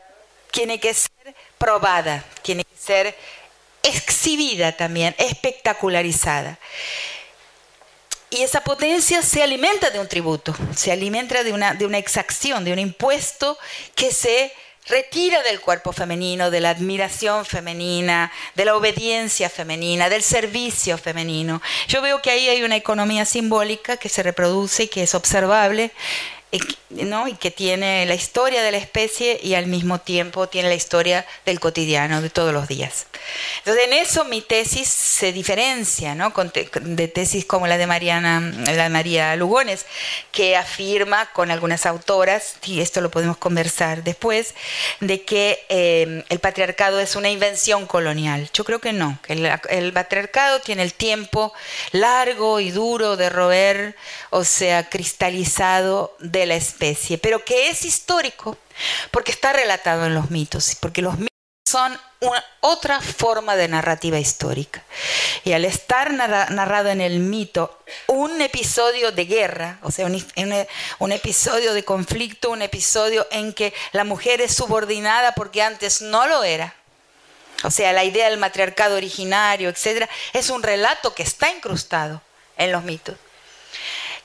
tiene que ser probada, tiene que ser exhibida también, espectacularizada. Y esa potencia se alimenta de un tributo, se alimenta de una, de una exacción, de un impuesto que se retira del cuerpo femenino, de la admiración femenina, de la obediencia femenina, del servicio femenino. Yo veo que ahí hay una economía simbólica que se reproduce y que es observable ¿no? y que tiene la historia de la especie y al mismo tiempo tiene la historia del cotidiano, de todos los días. Entonces, en eso mi tesis se diferencia ¿no? de tesis como la de, Mariana, la María Lugones, que afirma con algunas autoras, y esto lo podemos conversar después, de que eh, el patriarcado es una invención colonial. Yo creo que no, el patriarcado tiene el tiempo largo y duro de roer, o sea, cristalizado de la especie, pero que es histórico porque está relatado en los mitos, porque los mitos son otra forma de narrativa histórica. Y al estar narrado en el mito un episodio de guerra, o sea, un, episodio de conflicto, un episodio en que la mujer es subordinada porque antes no lo era, o sea, la idea del matriarcado originario, etc., es un relato que está incrustado en los mitos.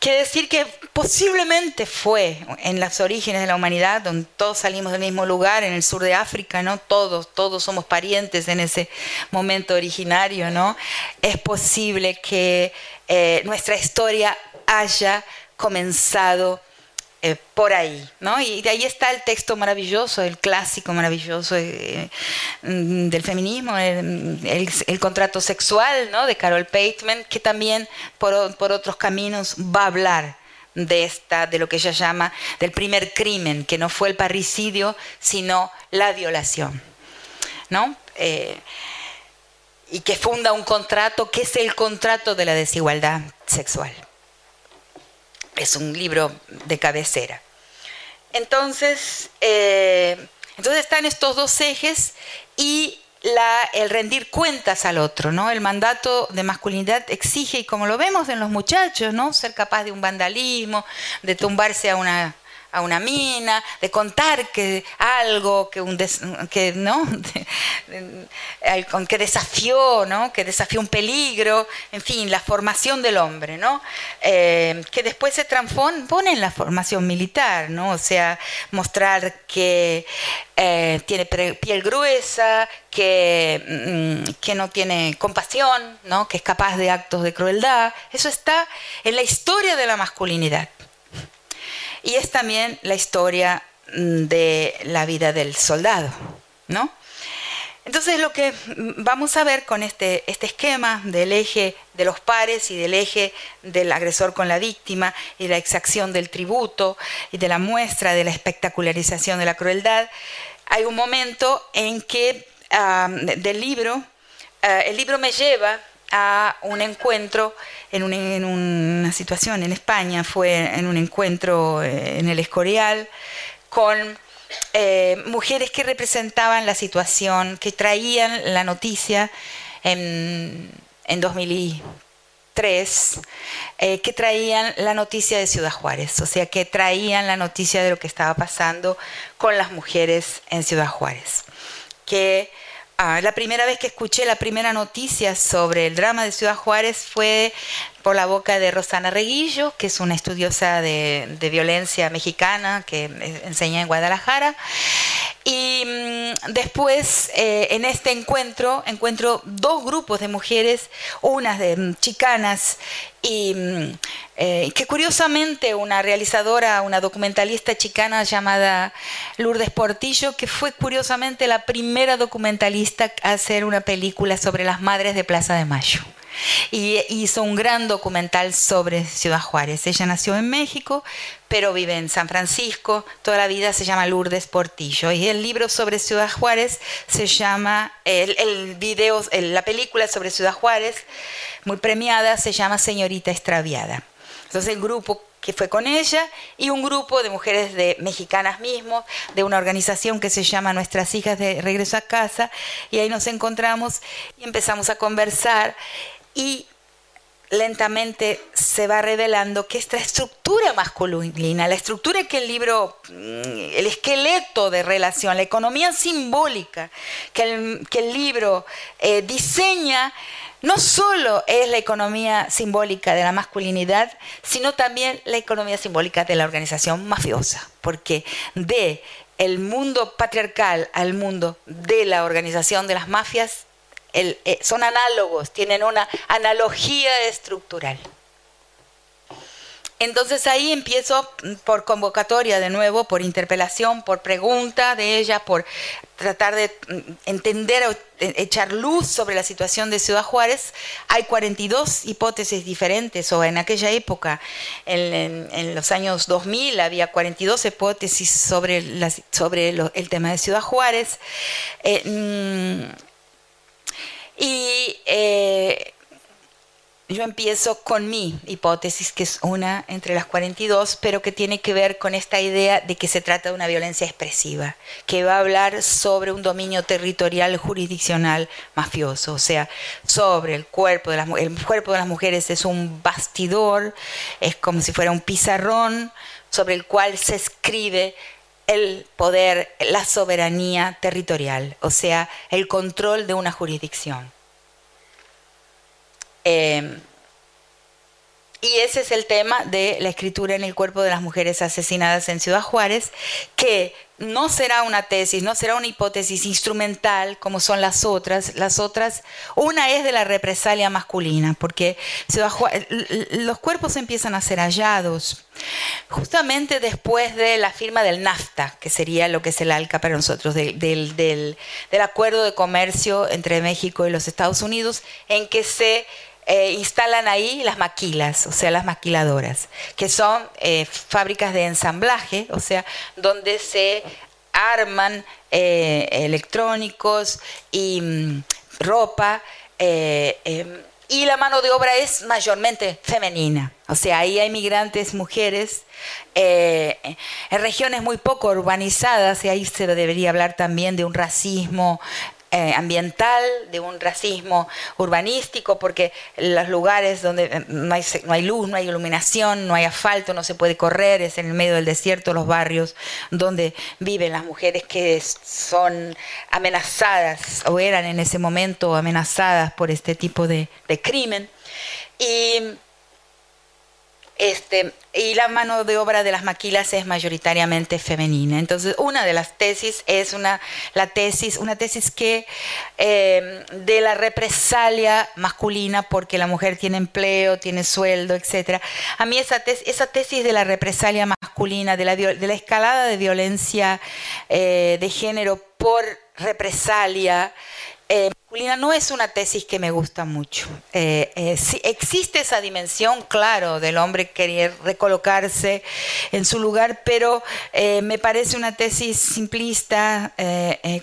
Quiere decir que posiblemente fue en los orígenes de la humanidad, donde todos salimos del mismo lugar, en el sur de África, ¿no? Todos, todos somos parientes en ese momento originario, ¿no? Es posible que eh, nuestra historia haya comenzado eh, por ahí, ¿no? Y de ahí está el texto maravilloso, el clásico maravilloso eh, mm, del feminismo, el, contrato sexual, ¿no? De Carol Pateman, que también por, otros caminos va a hablar de esta, de lo que ella llama del primer crimen, que no fue el parricidio, sino la violación, ¿no? Eh, y que funda un contrato que es el contrato de la desigualdad sexual es un libro de cabecera. Entonces, eh, entonces están estos dos ejes y el rendir cuentas al otro, ¿no? El mandato de masculinidad exige, y como lo vemos en los muchachos, ¿no? Ser capaz de un vandalismo, de tumbarse a una a una mina, de contar que algo que un que no que desafió, ¿no? que desafió un peligro, en fin, la formación del hombre, ¿no? Eh, que después se pone en la formación militar, ¿no? O sea, mostrar que eh, tiene piel gruesa, que, mm, que no tiene compasión, ¿no? que es capaz de actos de crueldad. Eso está en la historia de la masculinidad. Y es también la historia mm, de la vida del soldado, ¿no? Entonces lo que vamos a ver con este, este esquema del eje de los pares y del eje del agresor con la víctima y la exacción del tributo y de la muestra de la espectacularización de la crueldad, hay un momento en que del libro eh, el libro me lleva a un encuentro en, una situación en España, fue en un encuentro eh, en el Escorial con eh, mujeres que representaban la situación, que traían la noticia en, en 2003, eh, que traían la noticia de Ciudad Juárez, o sea, que traían la noticia de lo que estaba pasando con las mujeres en Ciudad Juárez. Que Ah, la primera vez que escuché la primera noticia sobre el drama de Ciudad Juárez fue por la boca de Rosana Reguillo, que es una estudiosa de, violencia mexicana que enseña en Guadalajara. Y mm, después, eh, en este encuentro, encuentro dos grupos de mujeres, unas mm, chicanas y mm, eh, que curiosamente una realizadora, una documentalista chicana llamada Lourdes Portillo, que fue curiosamente la primera documentalista a hacer una película sobre las madres de Plaza de Mayo. Y hizo un gran documental sobre Ciudad Juárez. Ella nació en México, pero vive en San Francisco. Toda la vida se llama Lourdes Portillo. Y el libro sobre Ciudad Juárez se llama, el, el video, la película sobre Ciudad Juárez, muy premiada, se llama Señorita Extraviada. Entonces el grupo que fue con ella y un grupo de mujeres de mexicanas mismos, de una organización que se llama Nuestras Hijas de Regreso a Casa, y ahí nos encontramos y empezamos a conversar y lentamente se va revelando que esta estructura masculina, la estructura que el libro, mm, el esqueleto de relación, la economía simbólica que el, que el libro eh, diseña, no solo es la economía simbólica de la masculinidad, sino también la economía simbólica de la organización mafiosa, porque de el mundo patriarcal al mundo de la organización de las mafias eh, son análogos, tienen una analogía estructural. Entonces ahí empiezo por convocatoria de nuevo, por interpelación, por pregunta de ella, por tratar de mm, entender o e, echar luz sobre la situación de Ciudad Juárez. Hay 42 hipótesis diferentes, o en aquella época, en, los años 2000, había 42 hipótesis sobre, sobre el tema de Ciudad Juárez. Eh, mm, y eh, yo empiezo con mi hipótesis, que es una entre las 42, pero que tiene que ver con esta idea de que se trata de una violencia expresiva, que va a hablar sobre un dominio territorial jurisdiccional mafioso, o sea, sobre el cuerpo de las el cuerpo de las mujeres es un bastidor, es como si fuera un pizarrón sobre el cual se escribe el poder, la soberanía territorial, o sea, el control de una jurisdicción. Em, y ese es el tema de la escritura en el cuerpo de las mujeres asesinadas en Ciudad Juárez, que no será una tesis, no será una hipótesis instrumental como son las otras. Las otras, una es de la represalia masculina, porque los cuerpos empiezan a ser hallados justamente después de la firma del NAFTA, que sería lo que es el ALCA para nosotros, del, del acuerdo de comercio entre México y los Estados Unidos, en que se eh, instalan ahí las maquilas, o sea, las maquiladoras, que son eh, fábricas de ensamblaje, o sea, donde se arman eh, electrónicos y mm, ropa. Em, y la mano de obra es mayormente femenina. O sea, ahí hay migrantes, mujeres, en regiones muy poco urbanizadas, y ahí se debería hablar también de un racismo eh, ambiental, de un racismo urbanístico, porque los lugares donde eh, no hay, luz, no hay iluminación, no hay asfalto, no se puede correr, es en el medio del desierto los barrios donde viven las mujeres que son amenazadas o eran en ese momento amenazadas por este tipo de, de crimen. Y este, y la mano de obra de las maquilas es mayoritariamente femenina. Entonces, una de las tesis es una, la tesis, una tesis que em, de la represalia masculina porque la mujer tiene empleo, tiene sueldo, etc. A mí esa, tesis, de la represalia masculina, de la, de la escalada de violencia eh, de género por represalia, eh, no es una tesis que me gusta mucho. Eh, eh, existe esa dimensión, claro, del hombre querer recolocarse en su lugar, pero eh, me parece una tesis simplista,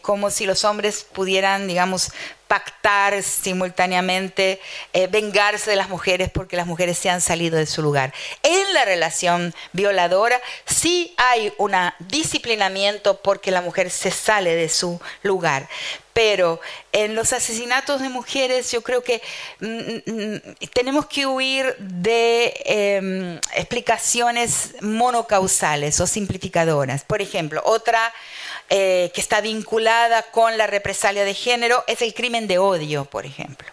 como si los hombres pudieran, digamos, pactar simultáneamente, eh, vengarse de las mujeres porque las mujeres se han salido de su lugar. En la relación violadora sí hay un disciplinamiento porque la mujer se sale de su lugar, pero en los asesinatos de mujeres yo creo que mm, mm, tenemos que huir de em, explicaciones monocausales o simplificadoras. Por ejemplo, otra eh, que está vinculada con la represalia de género es el crimen de odio, por ejemplo.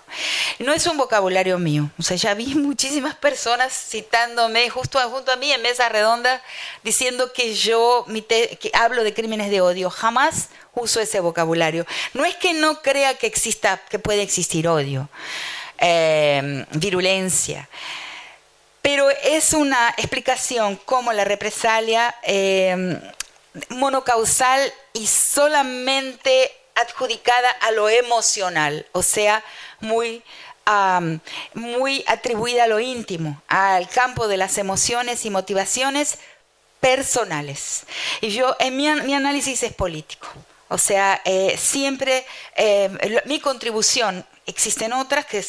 No es un vocabulario mío, o sea, ya vi muchísimas personas citándome justo junto a mí en mesa redonda diciendo que yo hablo de crímenes de odio. Jamás uso ese vocabulario. No es que no crea que exista, que puede existir odio, eh, virulencia pero es una explicación como la represalia eh, monocausal y solamente adjudicada a lo emocional, o sea, muy, muy atribuida a lo íntimo, al campo de las emociones y motivaciones personales. Y yo, en mi, mi análisis es político. O sea, eh, siempre eh, mi contribución existen otras que,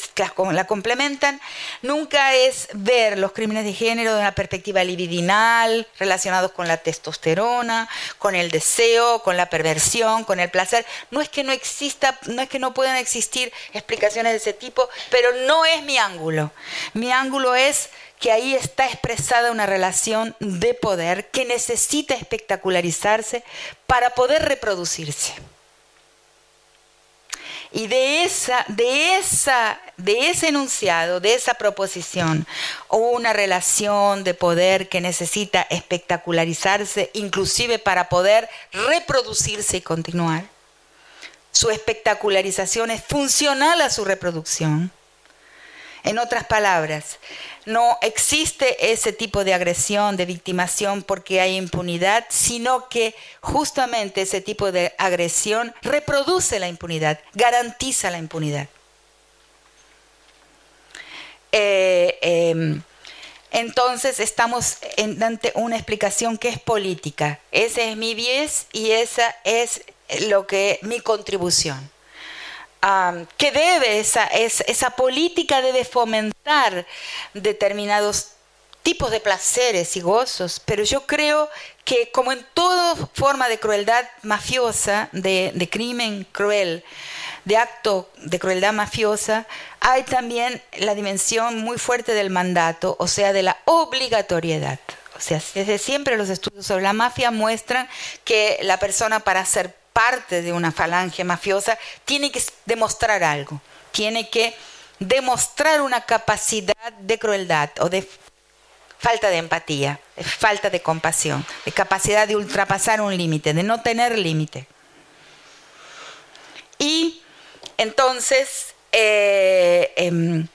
la complementan. Nunca es ver los crímenes de género de una perspectiva libidinal, relacionados con la testosterona, con el deseo, con la perversión, con el placer. No es que no exista, no es que no puedan existir explicaciones de ese tipo, pero no es mi ángulo. Mi ángulo es que ahí está expresada una relación de poder que necesita espectacularizarse para poder reproducirse. Y de, esa, de, esa, de ese enunciado, de esa proposición, una relación de poder que necesita espectacularizarse, inclusive para poder reproducirse y continuar. Su espectacularización es funcional a su reproducción. En otras palabras, no existe ese tipo de agresión, de victimación porque hay impunidad, sino que justamente ese tipo de agresión reproduce la impunidad, garantiza la impunidad. Eh, em, entonces estamos ante una explicación que es política. Ese es mi bies y esa es lo que mi contribución que debe, esa, esa política debe fomentar determinados tipos de placeres y gozos, pero yo creo que como en toda forma de crueldad mafiosa, de, de, crimen cruel, de acto de crueldad mafiosa, hay también la dimensión muy fuerte del mandato, o sea, de la obligatoriedad. O sea, desde siempre los estudios sobre la mafia muestran que la persona para ser parte de una falange mafiosa, tiene que demostrar algo, tiene que demostrar una capacidad de crueldad o de falta de empatía, de falta de compasión, de capacidad de ultrapasar un límite, de no tener límite. Y entonces, eh, em,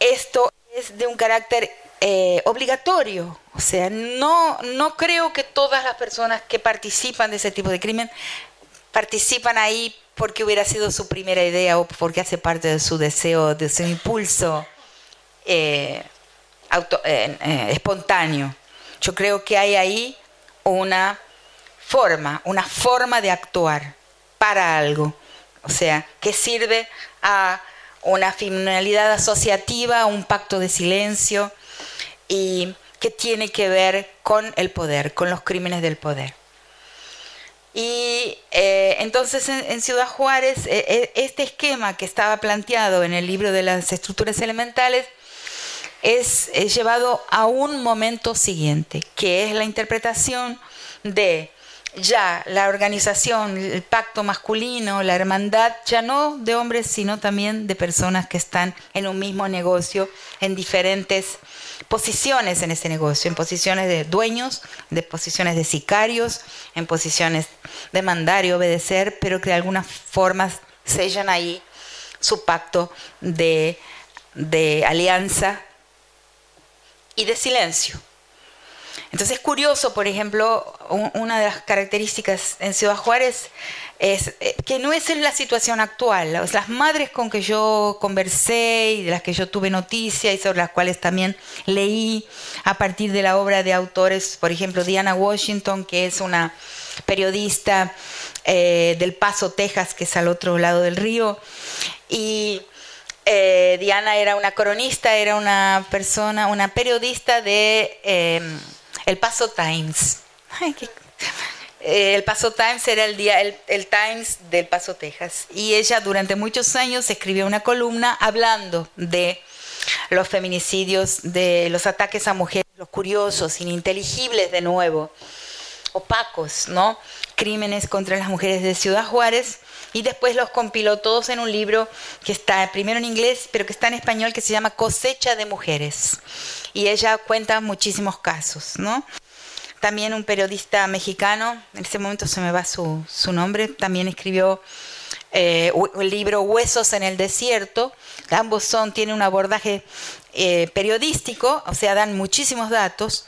esto es de un carácter eh, obligatorio. O sea, no, no creo que todas las personas que participan de ese tipo de crimen participan ahí porque hubiera sido su primera idea o porque hace parte de su deseo, de su impulso eh, eh, espontáneo. Yo creo que hay ahí una forma, una forma de actuar para algo. O sea, que sirve a una finalidad asociativa, a un pacto de silencio, y que tiene que ver con el poder, con los crímenes del poder. Y eh, entonces en, Ciudad Juárez, eh, eh, este esquema que estaba planteado en el libro de las estructuras elementales es, es llevado a un momento siguiente, que es la interpretación de ya la organización, el pacto masculino, la hermandad, ya no de hombres, sino también de personas que están en un mismo negocio, en diferentes posiciones en ese negocio, en posiciones de dueños, de posiciones de sicarios, en posiciones de mandar y obedecer, pero que de alguna forma sellan ahí su pacto de, de alianza y de silencio. Entonces es curioso, por ejemplo, una de las características en Ciudad Juárez es eh, que no es en la situación actual. Las madres con que yo conversé y de las que yo tuve noticia y sobre las cuales también leí a partir de la obra de autores, por ejemplo, Diana Washington, que es una periodista eh, del Paso, Texas, que es al otro lado del río. Y eh, Diana era una cronista, era una persona, una periodista de em, El Paso Times. El Paso Times era el, día, el, Times del Paso, Texas. Y ella durante muchos años escribió una columna hablando de los feminicidios, de los ataques a mujeres, los curiosos, ininteligibles de nuevo, opacos, ¿no? Crímenes contra las mujeres de Ciudad Juárez y después los compiló todos en un libro que está primero en inglés, pero que está en español, que se llama Cosecha de Mujeres. Y ella cuenta muchísimos casos, ¿no? También un periodista mexicano, en ese momento se me va su, nombre, también escribió eh, el libro Huesos en el Desierto. Ambos son, tienen un abordaje eh, periodístico, o sea, dan muchísimos datos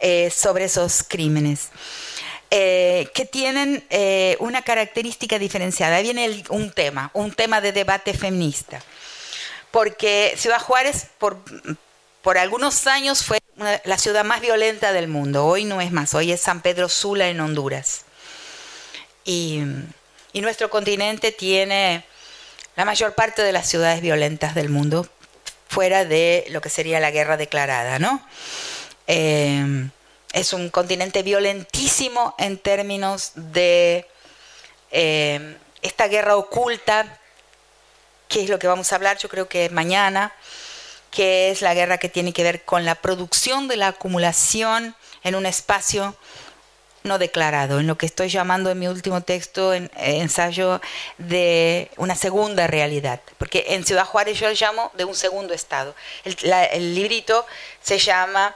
eh, sobre esos crímenes. Que tienen una característica diferenciada. Ahí viene un tema, un tema de debate feminista. Porque Ciudad Juárez, por, por algunos años, fue la ciudad más violenta del mundo. Hoy no es más, hoy es San Pedro Sula en Honduras. Y, nuestro continente tiene la mayor parte de las ciudades violentas del mundo, fuera de lo que sería la guerra declarada, ¿no? Eh, es un continente violentísimo en términos de eh, esta guerra oculta, que es lo que vamos a hablar yo creo que mañana, que es la guerra que tiene que ver con la producción de la acumulación en un espacio no declarado, en lo que estoy llamando en mi último texto, en, eh, ensayo de una segunda realidad, porque en Ciudad Juárez yo lo llamo de un segundo estado. el librito se llama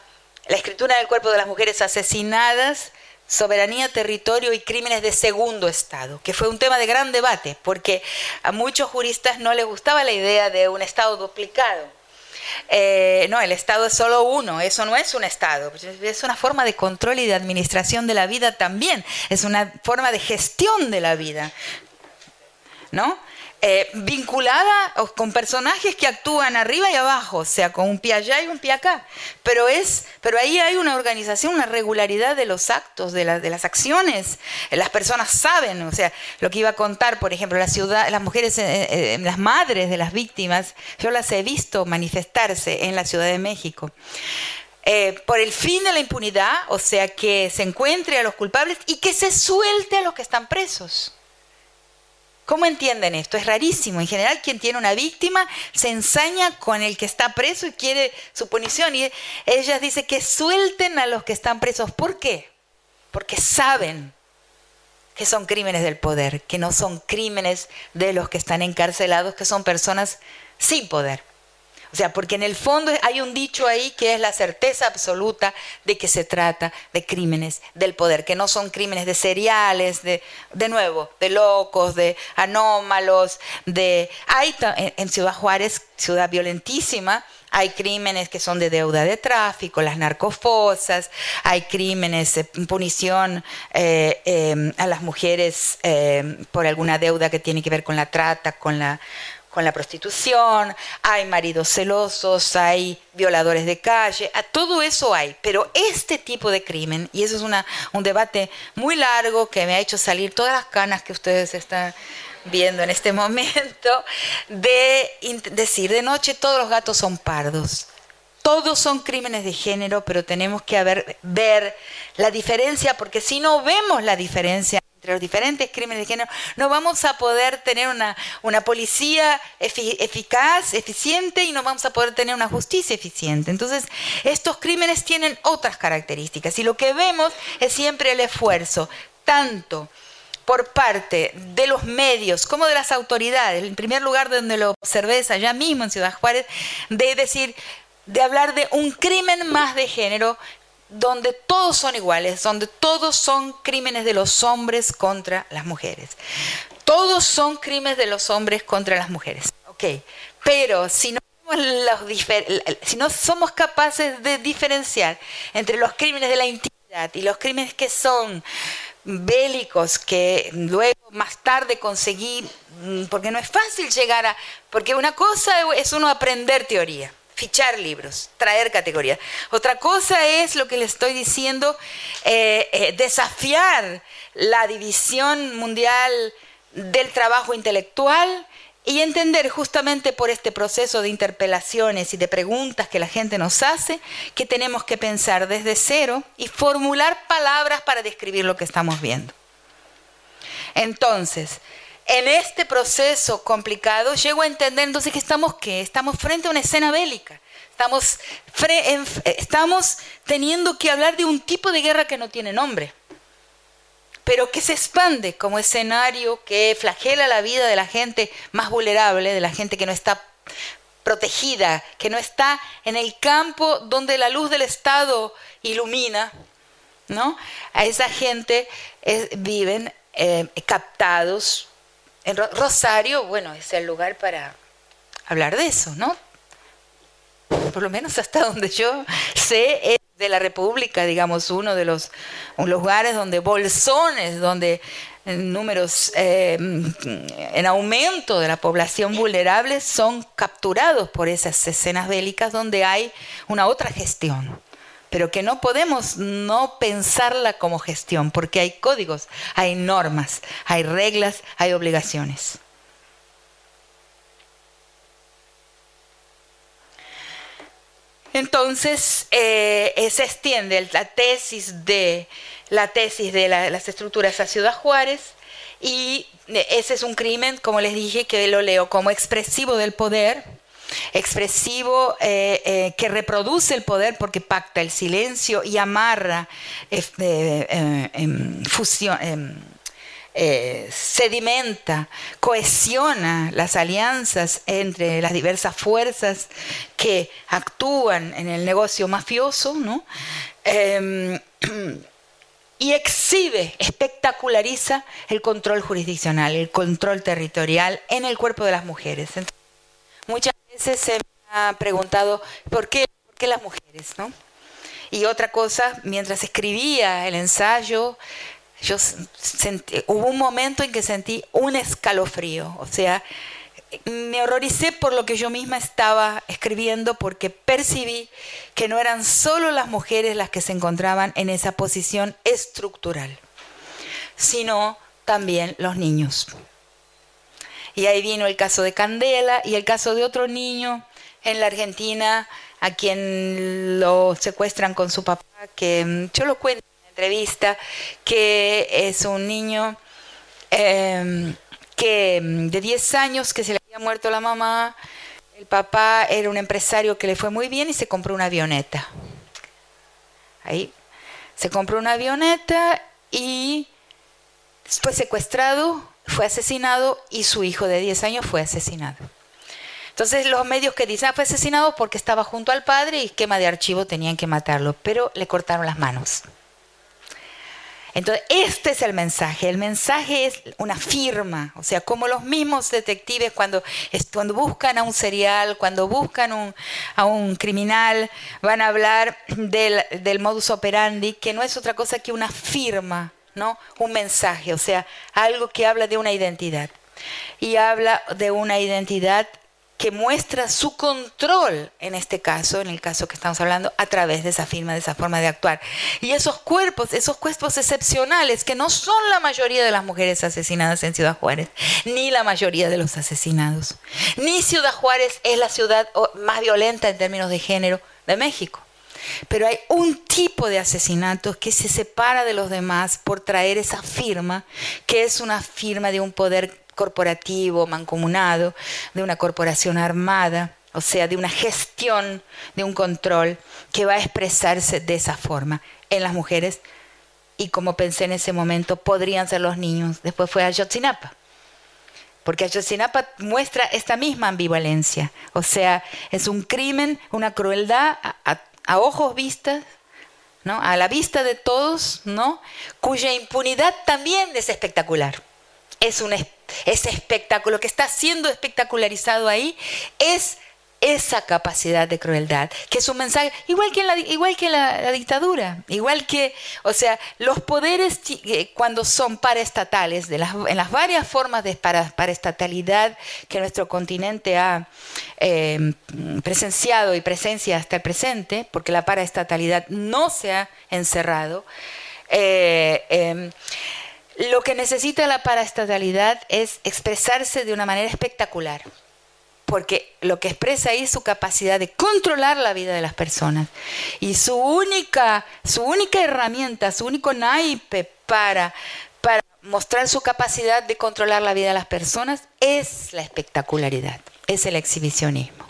la escritura del cuerpo de las mujeres asesinadas, soberanía, territorio y crímenes de segundo estado, que fue un tema de gran debate, porque a muchos juristas no les gustaba la idea de un estado duplicado. Eh, no, el Estado es solo uno, eso no es un Estado, es una forma de control y de administración de la vida también, es una forma de gestión de la vida. ¿No? Eh, vinculada con personajes que actúan arriba y abajo, o sea, con un pie allá y un pie acá. Pero, es, pero ahí hay una organización, una regularidad de los actos, de, de las acciones. Las personas saben, o sea, lo que iba a contar, por ejemplo, la ciudad, las mujeres, eh, eh, las madres de las víctimas, yo las he visto manifestarse en la Ciudad de México. por el fin de la impunidad, o sea, que se encuentre a los culpables y que se suelte a los que están presos. ¿Cómo entienden esto? Es rarísimo. En general, quien tiene una víctima se ensaña con el que está preso y quiere su punición. Y ellas dicen que suelten a los que están presos. ¿Por qué? Porque saben que son crímenes del poder, que no son crímenes de los que están encarcelados, que son personas sin poder. O sea, porque en el fondo hay un dicho ahí que es la certeza absoluta de que se trata de crímenes del poder, que no son crímenes de seriales, de, de nuevo, de locos, de anómalos, de... Hay en Ciudad Juárez, ciudad violentísima, hay crímenes que son de deuda de tráfico, las narcofosas, hay crímenes de punición eh, eh, a las mujeres eh, por alguna deuda que tiene que ver con la trata, con la con la prostitución, hay maridos celosos, hay violadores de calle, a todo eso hay, pero este tipo de crimen, y eso es un debate muy largo que me ha hecho salir todas las canas que ustedes están viendo en este momento, de decir de noche todos los gatos son pardos. Todos son crímenes de género, pero tenemos que ver la diferencia, porque si no vemos la diferencia entre los diferentes crímenes de género, no vamos a poder tener una, una policía eficaz, eficiente y no vamos a poder tener una justicia eficiente. Entonces, estos crímenes tienen otras características y lo que vemos es siempre el esfuerzo, tanto por parte de los medios como de las autoridades, en primer lugar donde lo observé allá mismo en Ciudad Juárez, de decir, de hablar de un crimen más de género donde todos son iguales, donde todos son crímenes de los hombres contra las mujeres. Todos son crímenes de los hombres contra las mujeres. Ok, pero si no, si no somos capaces de diferenciar entre los crímenes de la intimidad y los crímenes que son bélicos que luego más tarde conseguí, mm, porque no es fácil llegar a, porque una cosa es uno aprender teoría, fichar libros, traer categorías. Otra cosa es lo que le estoy diciendo, eh, eh, desafiar la división mundial del trabajo intelectual y entender justamente por este proceso de interpelaciones y de preguntas que la gente nos hace que tenemos que pensar desde cero y formular palabras para describir lo que estamos viendo. Entonces, en este proceso complicado llego a entender entonces que estamos ¿qué? Estamos frente a una escena bélica. Estamos, estamos teniendo que hablar de un tipo de guerra que no tiene nombre pero que se expande como escenario que flagela la vida de la gente más vulnerable, de la gente que no está protegida, que no está en el campo donde la luz del Estado ilumina, ¿no? A esa gente viven eh, captados. En Rosario, bueno, es el lugar para hablar de eso, ¿no? Por lo menos hasta donde yo sé, de la República, digamos, uno de los lugares donde bolsones, donde eh, números eh, en aumento de la población vulnerable son capturados por esas escenas bélicas donde hay una otra gestión, pero que no podemos no pensarla como gestión, porque hay códigos, hay normas, hay reglas, hay obligaciones. Entonces eh, se extiende la tesis de la tesis de las estructuras a Ciudad Juárez y eh, ese es un crimen, como les dije, que lo leo como expresivo del poder, expresivo eh, que reproduce el poder porque pacta el silencio y amarra fusión eh, sedimenta, cohesiona las alianzas entre las diversas fuerzas que actúan en el negocio mafioso, ¿no? Em, y exhibe, espectaculariza el control jurisdiccional, el control territorial en el cuerpo de las mujeres. muchas veces se me ha preguntado por qué, por qué las mujeres, ¿no? Y otra cosa, mientras escribía el ensayo, yo sentí, hubo un momento en que sentí un escalofrío, o sea, me horroricé por lo que yo misma estaba escribiendo porque percibí que no eran solo las mujeres las que se encontraban en esa posición estructural, sino también los niños. Y ahí vino el caso de Candela y el caso de otro niño en la Argentina a quien lo secuestran con su papá, que mm, yo lo cuento entrevista que es un niño em, que mm, de 10 años que se le había muerto la mamá, el papá era un empresario que le fue muy bien y se compró una avioneta. Ahí se compró una avioneta y fue secuestrado, fue asesinado y su hijo de 10 años fue asesinado. Entonces los medios que dicen, ah, fue asesinado porque estaba junto al padre y quema de archivo tenían que matarlo, pero le cortaron las manos. Entonces, este es el mensaje. El mensaje es una firma, o sea, como los mismos detectives cuando, cuando buscan a un serial, cuando buscan a un criminal, van a hablar del, del modus operandi, que no es otra cosa que una firma, ¿no? Un mensaje, o sea, algo que habla de una identidad. Y habla de una identidad que muestra su control, en este caso, en el caso que estamos hablando, a través de esa firma, de esa forma de actuar. Y esos cuerpos, esos cuerpos excepcionales, que no son la mayoría de las mujeres asesinadas en Ciudad Juárez, ni la mayoría de los asesinados. Ni Ciudad Juárez es la ciudad más violenta en términos de género de México. Pero hay un tipo de asesinatos que se separa de los demás por traer esa firma, que es una firma de un poder corporativo, mancomunado, de una corporación armada, o sea, de una gestión, de un control que va a expresarse de esa forma en las mujeres y como pensé en ese momento, podrían ser los niños. Después fue Ayotzinapa. Porque Ayotzinapa muestra esta misma ambivalencia. O sea, es un crimen, una crueldad a, a ojos vistas, ¿no? a la vista de todos, ¿no? cuya impunidad también es espectacular es un ese espectáculo que está siendo espectacularizado ahí es esa capacidad de crueldad, que es un mensaje, igual que en la, igual que la, dictadura, igual que, o sea, los poderes eh, cuando son paraestatales, de las, en las varias formas de para, paraestatalidad que nuestro continente ha em, presenciado y presencia hasta el presente, porque la paraestatalidad no se ha encerrado, eh, em, lo que necesita la paraestatalidad es expresarse de una manera espectacular porque lo que expresa ahí es su capacidad de controlar la vida de las personas. Y su única, su única herramienta, su único naipe para, para mostrar su capacidad de controlar la vida de las personas es la espectacularidad, es el exhibicionismo.